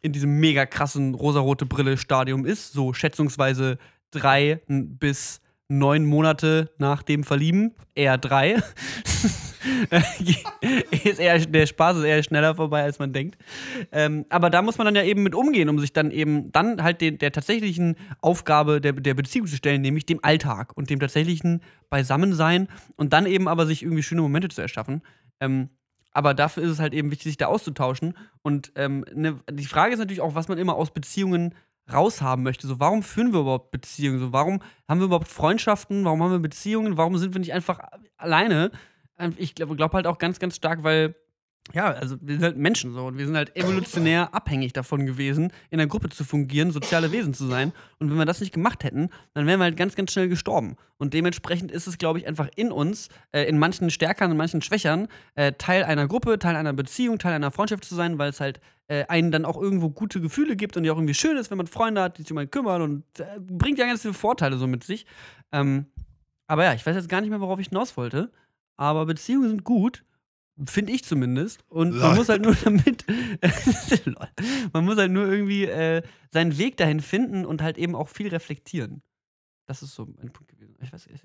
in diesem mega krassen rosarote Brille-Stadium ist. So schätzungsweise drei bis neun Monate nach dem Verlieben, eher drei. ist eher, der Spaß ist eher schneller vorbei, als man denkt. Ähm, aber da muss man dann ja eben mit umgehen, um sich dann eben dann halt den, der tatsächlichen Aufgabe der, der Beziehung zu stellen, nämlich dem Alltag und dem tatsächlichen Beisammensein und dann eben aber sich irgendwie schöne Momente zu erschaffen. Ähm, aber dafür ist es halt eben wichtig, sich da auszutauschen. Und ähm, ne, die Frage ist natürlich auch, was man immer aus Beziehungen raushaben möchte. So, warum führen wir überhaupt Beziehungen? So, warum haben wir überhaupt Freundschaften? Warum haben wir Beziehungen? Warum sind wir nicht einfach alleine? Ähm, Ich glaube glaub halt auch ganz, ganz stark, weil, ja, also wir sind halt Menschen so und wir sind halt evolutionär abhängig davon gewesen, in einer Gruppe zu fungieren, soziale Wesen zu sein. Und wenn wir das nicht gemacht hätten, dann wären wir halt ganz, ganz schnell gestorben. Und dementsprechend ist es, glaube ich, einfach in uns, äh, in manchen stärkeren, in manchen schwächern, äh, Teil einer Gruppe, Teil einer Beziehung, Teil einer Freundschaft zu sein, weil es halt äh, einen dann auch irgendwo gute Gefühle gibt und ja auch irgendwie schön ist, wenn man Freunde hat, die sich um einen kümmern und äh, bringt ja ganz viele Vorteile so mit sich. Ähm, aber ja, ich weiß jetzt gar nicht mehr, worauf ich hinaus wollte. Aber Beziehungen sind gut, finde ich zumindest. Und man Lol. muss halt nur damit, man muss halt nur irgendwie äh, seinen Weg dahin finden und halt eben auch viel reflektieren. Das ist so ein Punkt gewesen. Ich weiß, ich,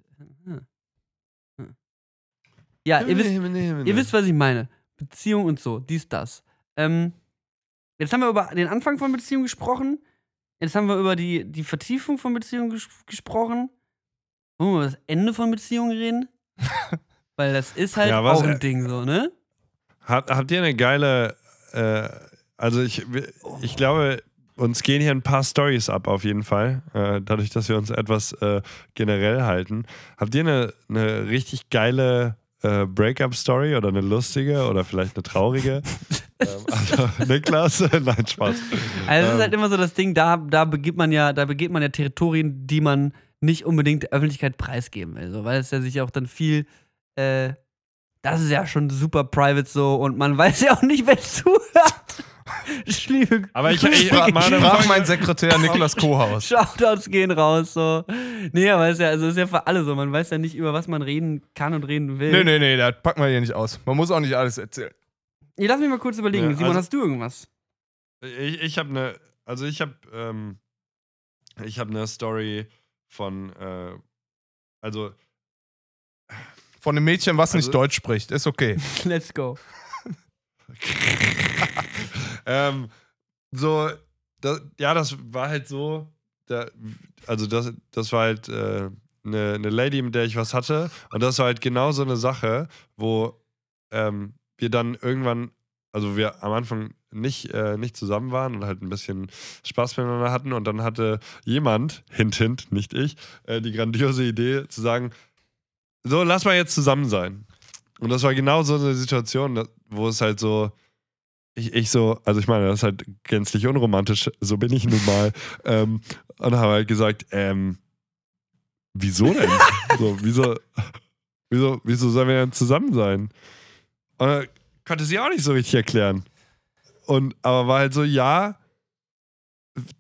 hm. Hm. Ja, ihr wisst, Ihr wisst, was ich meine. Beziehung und so, dies, das. Ähm, jetzt haben wir über den Anfang von Beziehung gesprochen. Jetzt haben wir über die, die Vertiefung von Beziehung ges gesprochen. Wollen wir über das Ende von Beziehungen reden? Weil das ist halt Ja, was- auch ein Ding so, ne? Habt, habt ihr eine geile, äh, also ich, ich glaube, uns gehen hier ein paar Stories ab auf jeden Fall, äh, dadurch, dass wir uns etwas äh, generell halten. Habt ihr eine, eine richtig geile äh, Breakup-Story oder eine lustige oder vielleicht eine traurige? ähm, also, Niklas? Nein, Spaß. Also es ist Ähm. halt immer so das Ding, da, da begibt man ja, da begeht man ja Territorien, die man nicht unbedingt der Öffentlichkeit preisgeben will. So, weil es ja sich auch dann viel, äh, das ist ja schon super private so und man weiß ja auch nicht, wer zuhört. Ich liebe Aber ich, ich, Sprach, meine, sprach mein Sekretär Niklas Kohaus. Shoutouts gehen raus, so. Nee, aber es ist ja, also es ist ja für alle so. Man weiß ja nicht, über was man reden kann und reden will. Nee, nee, nee, das packen wir hier nicht aus. Man muss auch nicht alles erzählen. Nee, lass mich mal kurz überlegen. Ja, Simon, also- hast du irgendwas? Ich, ich habe eine, also ich habe, ähm, ich habe eine Story von, äh, also Von einem Mädchen, was nicht Also- Deutsch spricht. Ist okay. Let's go. ähm, so, das, ja, das war halt so, da, also das, das war halt äh, eine, eine Lady, mit der ich was hatte. Und das war halt genau so eine Sache, wo ähm, wir dann irgendwann, also wir am Anfang nicht, äh, nicht zusammen waren und halt ein bisschen Spaß miteinander hatten. Und dann hatte jemand, hint, hint, nicht ich, äh, die grandiose Idee zu sagen, so, lass mal jetzt zusammen sein. Und das war genau so eine Situation, wo es halt so, ich, ich so, also ich meine, das ist halt gänzlich unromantisch, so bin ich nun mal. ähm, und habe halt gesagt, ähm, wieso denn? so, wieso, wieso, wieso sollen wir denn zusammen sein? Und konnte sie auch nicht so richtig erklären. Und, aber war halt so, ja,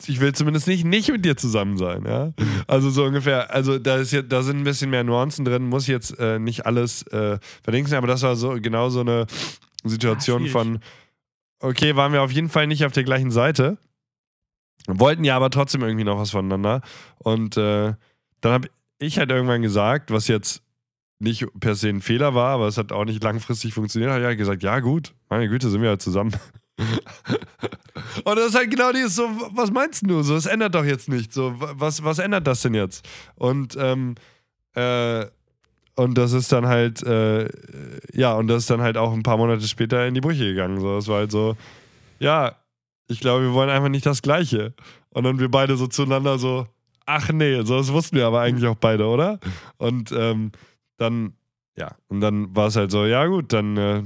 ich will zumindest nicht, nicht mit dir zusammen sein, ja. Also so ungefähr, also da ist jetzt, da sind ein bisschen mehr Nuancen drin, muss jetzt äh, nicht alles äh, verdingsen, aber das war so genau so eine Situation schwierig. von, okay, waren wir auf jeden Fall nicht auf der gleichen Seite, wollten ja aber trotzdem irgendwie noch was voneinander. Und äh, dann habe ich halt irgendwann gesagt, was jetzt nicht per se ein Fehler war, aber es hat auch nicht langfristig funktioniert, habe ich halt gesagt, ja gut, meine Güte, sind wir halt zusammen. Und das ist halt genau dieses so, was meinst du? So, es ändert doch jetzt nichts. So, wa- was, was ändert das denn jetzt? Und, ähm, äh, und das ist dann halt, äh, ja, und das ist dann halt auch ein paar Monate später in die Brüche gegangen. So, es war halt so, ja, ich glaube, wir wollen einfach nicht das Gleiche. Und dann wir beide so zueinander so, ach nee, so das wussten wir aber eigentlich auch beide, oder? Und ähm, dann, ja, und dann war es halt so, ja gut, dann, äh,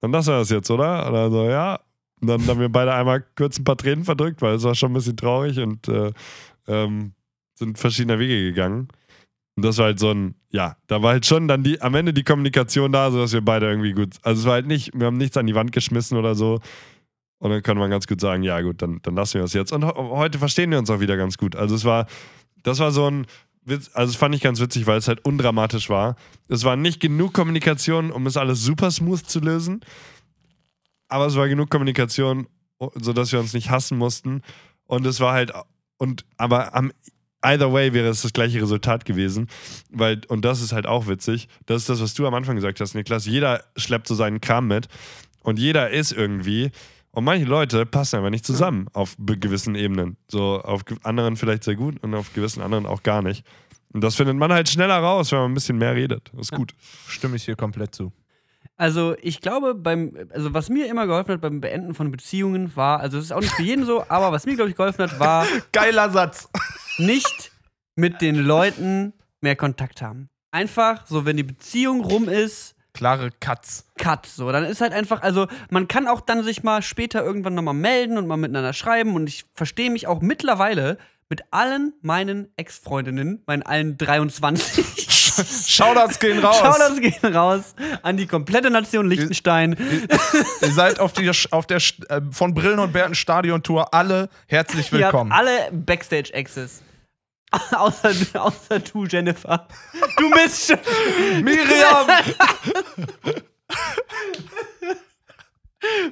dann lassen wir das jetzt, oder? Oder so, ja. Und dann haben wir beide einmal kurz ein paar Tränen verdrückt, weil es war schon ein bisschen traurig und äh, ähm, sind verschiedener Wege gegangen. Und das war halt so ein, ja, da war halt schon dann die, am Ende die Kommunikation da, sodass wir beide irgendwie gut, also es war halt nicht, wir haben nichts an die Wand geschmissen oder so. Und dann kann man ganz gut sagen, ja gut, dann, dann lassen wir das jetzt. Und heute verstehen wir uns auch wieder ganz gut. Also es war, das war so ein also das fand ich ganz witzig, weil es halt undramatisch war. Es war nicht genug Kommunikation, um es alles super smooth zu lösen. Aber es war genug Kommunikation, sodass wir uns nicht hassen mussten. Und es war halt, und aber am either way wäre es das gleiche Resultat gewesen. Weil, und das ist halt auch witzig. Das ist das, was du am Anfang gesagt hast, Niklas. Jeder schleppt so seinen Kram mit. Und jeder ist irgendwie. Und manche Leute passen einfach nicht zusammen auf gewissen Ebenen. So auf anderen vielleicht sehr gut und auf gewissen anderen auch gar nicht. Und das findet man halt schneller raus, wenn man ein bisschen mehr redet. Das ist gut. Stimme ich hier komplett zu. Also, ich glaube, beim, also was mir immer geholfen hat beim Beenden von Beziehungen war, also es ist auch nicht für jeden so, aber was mir, glaube ich, geholfen hat, war Geiler Satz. nicht mit den Leuten mehr Kontakt haben. Einfach, so wenn die Beziehung rum ist, Klare Katz. Cut. So, dann ist halt einfach, also man kann auch dann sich mal später irgendwann nochmal melden und mal miteinander schreiben. Und ich verstehe mich auch mittlerweile mit allen meinen Ex-Freundinnen, meinen allen 23. Shoutouts gehen raus. Shoutouts gehen raus an die komplette Nation Liechtenstein. Ihr seid auf, die, auf der äh, von Brillen und Bärten Stadion Tour alle herzlich willkommen. alle Backstage-Access. außer, außer du, Jennifer. Du bist schon. Miriam!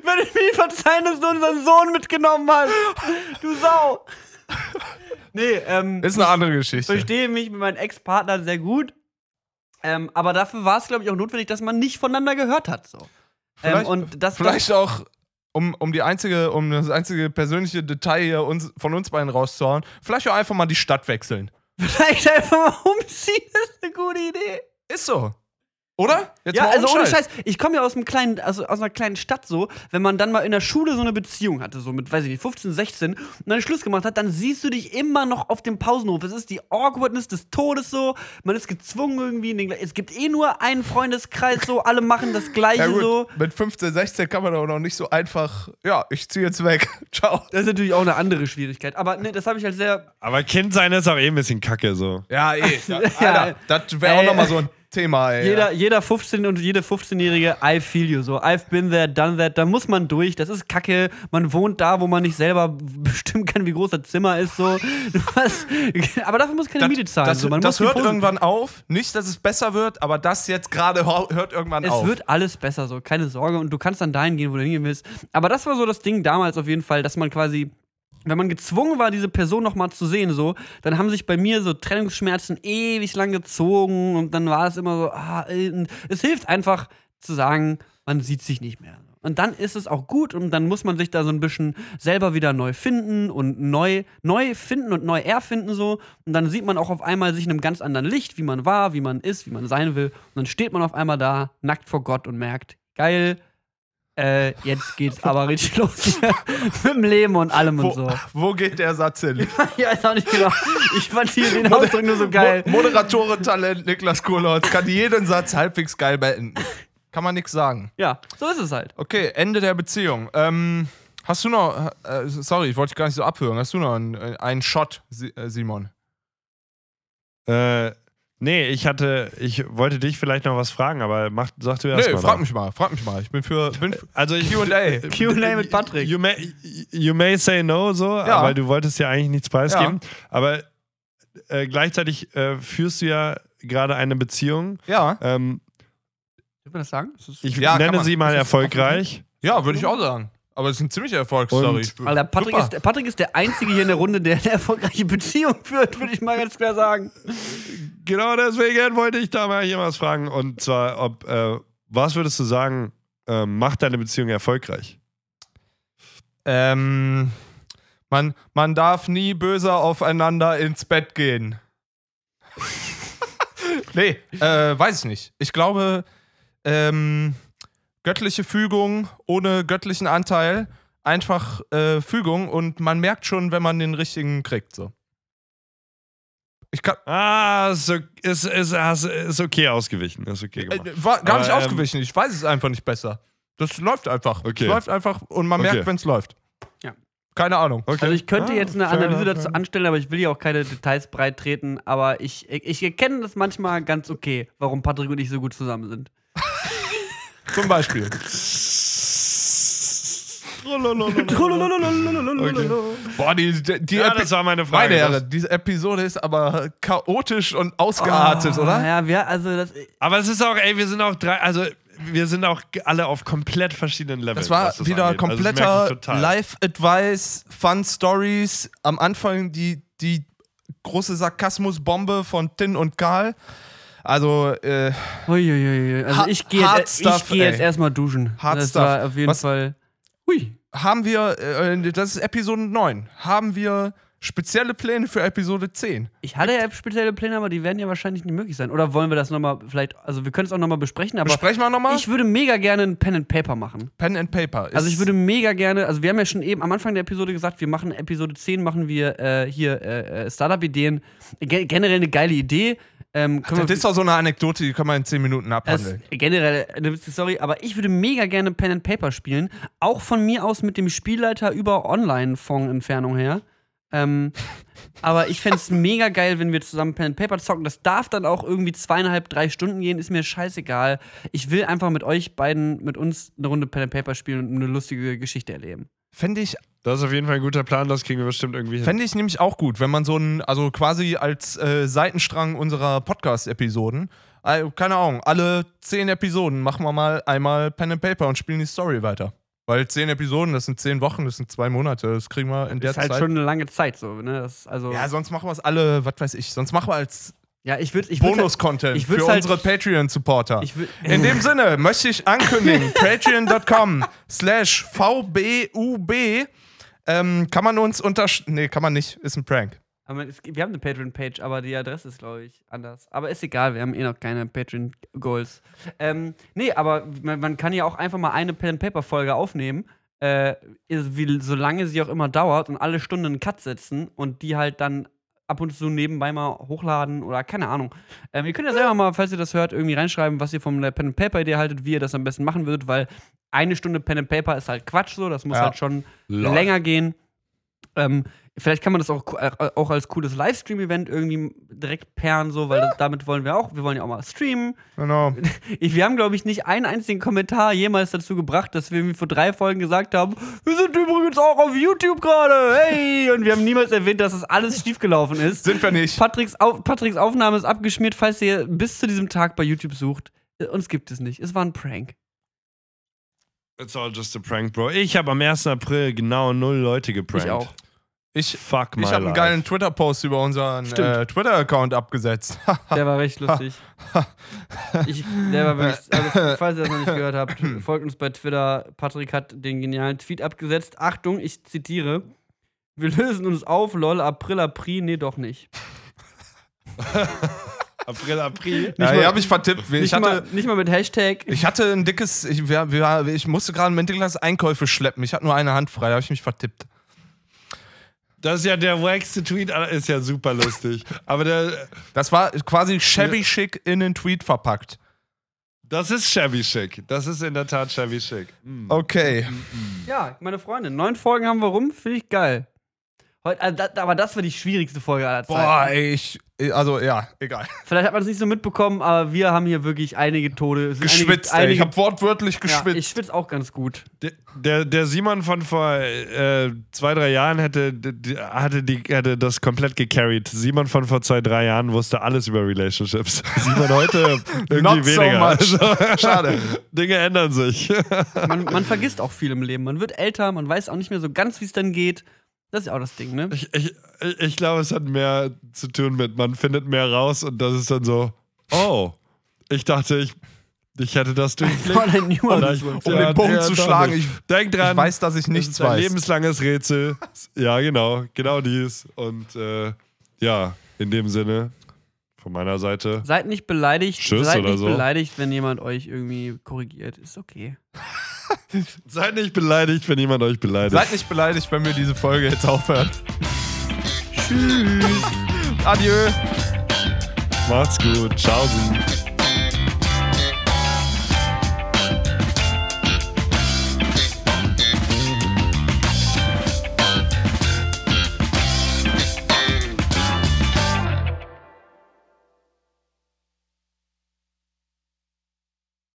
Wenn ich mir verzeihen, dass du unseren Sohn mitgenommen hast. Du Sau. Nee, ähm. Ist eine andere Geschichte. verstehe mich mit meinem Ex-Partner sehr gut. Ähm, aber dafür war es, glaube ich, auch notwendig, dass man nicht voneinander gehört hat. So. Vielleicht, ähm, und das, vielleicht auch, um, um die einzige, um das einzige persönliche Detail hier uns, von uns beiden rauszuhauen, vielleicht auch einfach mal die Stadt wechseln. das, vielleicht einfach mal umziehen, ist eine gute Idee. Ist so. Oder? Jetzt Ja, mal also ohne Scheiß. Ich komme ja aus einem kleinen, also aus einer kleinen Stadt so, wenn man dann mal in der Schule so eine Beziehung hatte, so mit, weiß ich nicht, 15, 16 und dann Schluss gemacht hat, dann siehst du dich immer noch auf dem Pausenhof. Es ist die Awkwardness des Todes so. Man ist gezwungen irgendwie in den, gle- Es gibt eh nur einen Freundeskreis so, alle machen das Gleiche Ja, gut. so. Mit 15, 16 kann man doch noch nicht so einfach, ja, ich ziehe jetzt weg. Ciao. Das ist natürlich auch eine andere Schwierigkeit. Aber ne, das habe ich halt sehr. Aber Kind sein ist auch eh ein bisschen kacke so. Ja, eh. Ja. Alter, das wäre auch nochmal so ein Thema, ey. Jeder, jeder 15 und jede 15-Jährige, I feel you so. I've been there, done that. Da muss man durch. Das ist kacke. Man wohnt da, wo man nicht selber bestimmen kann, wie groß das Zimmer ist. So. Hast, aber dafür muss keine Miete zahlen. das, so. Man das hört irgendwann auf. Nicht, dass es besser wird, aber das jetzt gerade hört irgendwann Es auf. wird alles besser, so. Keine Sorge. Und du kannst dann dahin gehen, wo du hingehen willst. Aber das war so das Ding damals auf jeden Fall, dass man quasi. Wenn man gezwungen war, diese Person noch mal zu sehen, so, dann haben sich bei mir so Trennungsschmerzen ewig lang gezogen und dann war es immer so, ah, äh, es hilft einfach zu sagen, man sieht sich nicht mehr. Und dann ist es auch gut und dann muss man sich da so ein bisschen selber wieder neu finden und neu, neu finden und neu erfinden so. Und dann sieht man auch auf einmal sich in einem ganz anderen Licht, wie man war, wie man ist, wie man sein will. Und dann steht man auf einmal da, nackt vor Gott und merkt, geil, äh, jetzt geht's aber richtig los mit dem Leben und allem und wo, so. wo geht der Satz hin? Ich weiß auch nicht genau. Ich fand hier den Ausdruck nur so geil. Mo Moderatorentalent Niklas Kohlholz kann jeden Satz halbwegs geil beenden. Kann man nichts sagen. Ja, so ist es halt. Okay, Ende der Beziehung. Ähm, hast du noch, äh, sorry, ich wollte dich gar nicht so abhören. Hast du noch einen, äh, einen Shot, äh, Simon? Äh, nee, ich hatte, ich wollte dich vielleicht noch was fragen, aber mach, sag du erst Nee, mal. frag mich mal, frag mich mal. Ich bin für, bin für Also ich, Q&A. Q&A mit Patrick. You may, you may say no, so, Ja. aber du wolltest ja eigentlich nichts preisgeben. Aber äh, gleichzeitig äh, führst du ja gerade eine Beziehung. Ja, Ähm, Dürfen wir das sagen? Das ist ich Ja, kann nenne man. sie mal erfolgreich. ja, würde ich auch sagen. Aber es ist eine ziemliche Erfolgsstory. Und- Alter, Patrick ist, Patrick ist der Einzige hier in der Runde, der eine erfolgreiche Beziehung führt, würde ich mal ganz klar sagen. Genau deswegen wollte ich da mal jemals fragen. Und zwar, ob, äh, was würdest du sagen, äh, macht deine Beziehung erfolgreich? Ähm, man, man darf nie böse aufeinander ins Bett gehen. nee, äh, weiß ich nicht. Ich glaube, ähm, göttliche Fügung ohne göttlichen Anteil, einfach äh, Fügung und man merkt schon, wenn man den richtigen kriegt. So. Ich kann, Ah, ist, ist, ist, ist, ist okay ausgewichen. Ist okay gemacht. äh, war gar nicht Aber, ähm, ausgewichen, ich weiß es einfach nicht besser. Das läuft einfach. Okay. Es läuft einfach und man Okay. merkt, wenn es läuft. Ja. Keine Ahnung. Okay. Also ich könnte Ah, jetzt eine Analyse dazu anstellen, aber ich will ja auch keine Details breit treten. Aber ich, ich, ich erkenne das manchmal ganz okay, warum Patrick und ich so gut zusammen sind. Zum Beispiel. Boah, die, die, Ja, das war meine Frage. Meine Das- Herren, diese Episode ist aber chaotisch und ausgeartet, oder? Ah, Ja, wir, also das. Aber es ist auch, ey, wir sind auch drei, also wir sind auch alle auf komplett verschiedenen Levels. Das war was wieder angeht. Also, das kompletter ich total. Live-Advice, Fun-Stories. Am Anfang die, die große Sarkasmus-Bombe von Tin und Karl. Also, äh, Uiuiui. Also ich gehe jetzt, geh jetzt erstmal duschen. Hard das stuff. war auf jeden Was- Fall. Hui. haben wir, äh, das ist Episode 9, haben wir spezielle Pläne für Episode 10? Ich hatte ja spezielle Pläne, aber die werden ja wahrscheinlich nicht möglich sein. Oder wollen wir das nochmal vielleicht, also wir können es auch nochmal besprechen, aber Besprechen wir nochmal? ich würde mega gerne ein Pen and Paper machen. Pen and Paper. Also ist- ich würde mega gerne, also wir haben ja schon eben am Anfang der Episode gesagt, wir machen Episode 10, machen wir äh, hier äh, äh, Startup-Ideen. Ge generell eine geile Idee. Ähm, können Das wir- ist doch so eine Anekdote, die kann man in 10 Minuten abhandeln. generell eine witzige Story, aber ich würde mega gerne Pen and Paper spielen. Auch von mir aus mit dem Spielleiter über Online-Fond-Entfernung her. Ähm, aber ich fände es mega geil, wenn wir zusammen Pen and Paper zocken. Das darf dann auch irgendwie zweieinhalb, drei Stunden gehen, ist mir scheißegal. Ich will einfach mit euch beiden, mit uns eine Runde Pen and Paper spielen und eine lustige Geschichte erleben. Fände ich, Das ist auf jeden Fall ein guter Plan, das kriegen wir bestimmt irgendwie hin. fänd ich nämlich auch gut, wenn man so ein, also quasi als äh, Seitenstrang unserer Podcast-Episoden, äh, keine Ahnung, alle 10 Episoden machen wir mal einmal Pen and Paper und spielen die Story weiter. Weil 10 Episoden, das sind 10 Wochen, das sind zwei Monate, das kriegen wir in der ist halt Zeit. schon eine lange Zeit so, ne? Das, also, ja, sonst machen wir es alle, was weiß ich, sonst machen wir als ja, ich würde ich halt, Bonus-Content ich für halt- unsere Patreon-Supporter. In dem Sinne möchte ich ankündigen, patreon.com slash vbub ähm, kann man uns unter... Nee, kann man nicht, ist ein Prank. Aber es, wir haben eine Patreon-Page, aber die Adresse ist, glaube ich, anders. Aber ist egal, wir haben eh noch keine Patreon-Goals. Ähm, nee, aber man, man kann ja auch einfach mal eine Pen-Paper-Folge aufnehmen, äh, wie, solange sie auch immer dauert und alle Stunden einen Cut setzen und die halt dann ab und zu nebenbei mal hochladen oder keine Ahnung. Ähm, ihr könnt ja selber mal, falls ihr das hört, irgendwie reinschreiben, was ihr von der Pen-Paper-Idee haltet, wie ihr das am besten machen würdet, weil eine Stunde Pen-Paper ist halt Quatsch so, das muss Ja. halt schon Lol. länger gehen. Ähm, vielleicht kann man das auch, äh, auch als cooles Livestream-Event irgendwie direkt pairen, so, weil das, damit wollen wir auch, wir wollen ja auch mal streamen. Genau. Ich, wir haben, glaube ich, nicht einen einzigen Kommentar jemals dazu gebracht, dass wir irgendwie vor drei Folgen gesagt haben, wir sind übrigens auch auf YouTube gerade, hey! Und wir haben niemals erwähnt, dass das alles schiefgelaufen ist. Sind wir nicht. Patricks, Au Patricks Aufnahme ist abgeschmiert, falls ihr bis zu diesem Tag bei YouTube sucht. Äh, Uns gibt es nicht. Es war ein Prank. It's all just a prank, Bro. Ich habe am 1. April genau null Leute geprankt. Ich auch. Ich, Fuck ich habe einen geilen Twitter-Post über unseren äh, Twitter-Account abgesetzt. Der war recht lustig. Ich, der war wirklich, also, falls ihr das noch nicht gehört habt, folgt uns bei Twitter. Patrick hat den genialen Tweet abgesetzt. Achtung, ich zitiere. Wir lösen uns auf, lol, April, April, nee, doch nicht. April, April. ja, mal- hier habe ich vertippt. Ich Nicht, mal, hatte, nicht mal mit Hashtag. ich hatte ein dickes. Ich, wir, wir, ich musste gerade im Mittelklasse Einkäufe schleppen. Ich hatte nur eine Hand frei, da habe ich mich vertippt. Das ist ja der wackste Tweet, ist ja super lustig. Aber der, Das war quasi shabby chic in den Tweet verpackt. das ist shabby chic. Das ist in der Tat shabby chic. Okay. Ja, meine Freunde, neun Folgen haben wir rum, finde ich geil. Heut, also, das, aber das war die schwierigste Folge aller Zeiten. Boah, ey, ich. Also, ja, egal. Vielleicht hat man es nicht so mitbekommen, aber wir haben hier wirklich einige Tode. Es Geschwitzt, einige, ey. Ich einige, habe wortwörtlich ja, geschwitzt. ich schwitze auch ganz gut. Der, der, der Simon von vor äh, zwei, drei Jahren hätte, hatte die, hätte das komplett gecarried. Simon von vor zwei, drei Jahren wusste alles über Relationships. Simon heute irgendwie Not so weniger. much. Also, Schade. Dinge ändern sich. Man, man vergisst auch viel im Leben. Man wird älter, man weiß auch nicht mehr so ganz, wie es dann geht. Das ist ja auch das Ding, ne? Ich, ich, ich- glaube, es hat mehr zu tun mit, man findet mehr raus und das ist dann so, oh, ich dachte, ich, ich hätte das durchblickt. Um den Bogen zu schlagen, ich, Denk dran, ich weiß, dass ich nichts ist ein weiß. lebenslanges Rätsel. Ja, genau, genau dies. Und äh, ja, in dem Sinne, von meiner Seite. Seid nicht beleidigt. Tschüss seid oder nicht so. beleidigt, wenn jemand euch irgendwie korrigiert. Ist okay. Seid nicht beleidigt, wenn jemand euch beleidigt. Seid nicht beleidigt, wenn wir diese Folge jetzt aufhört. Tschüss. Adieu. Macht's gut. Ciao.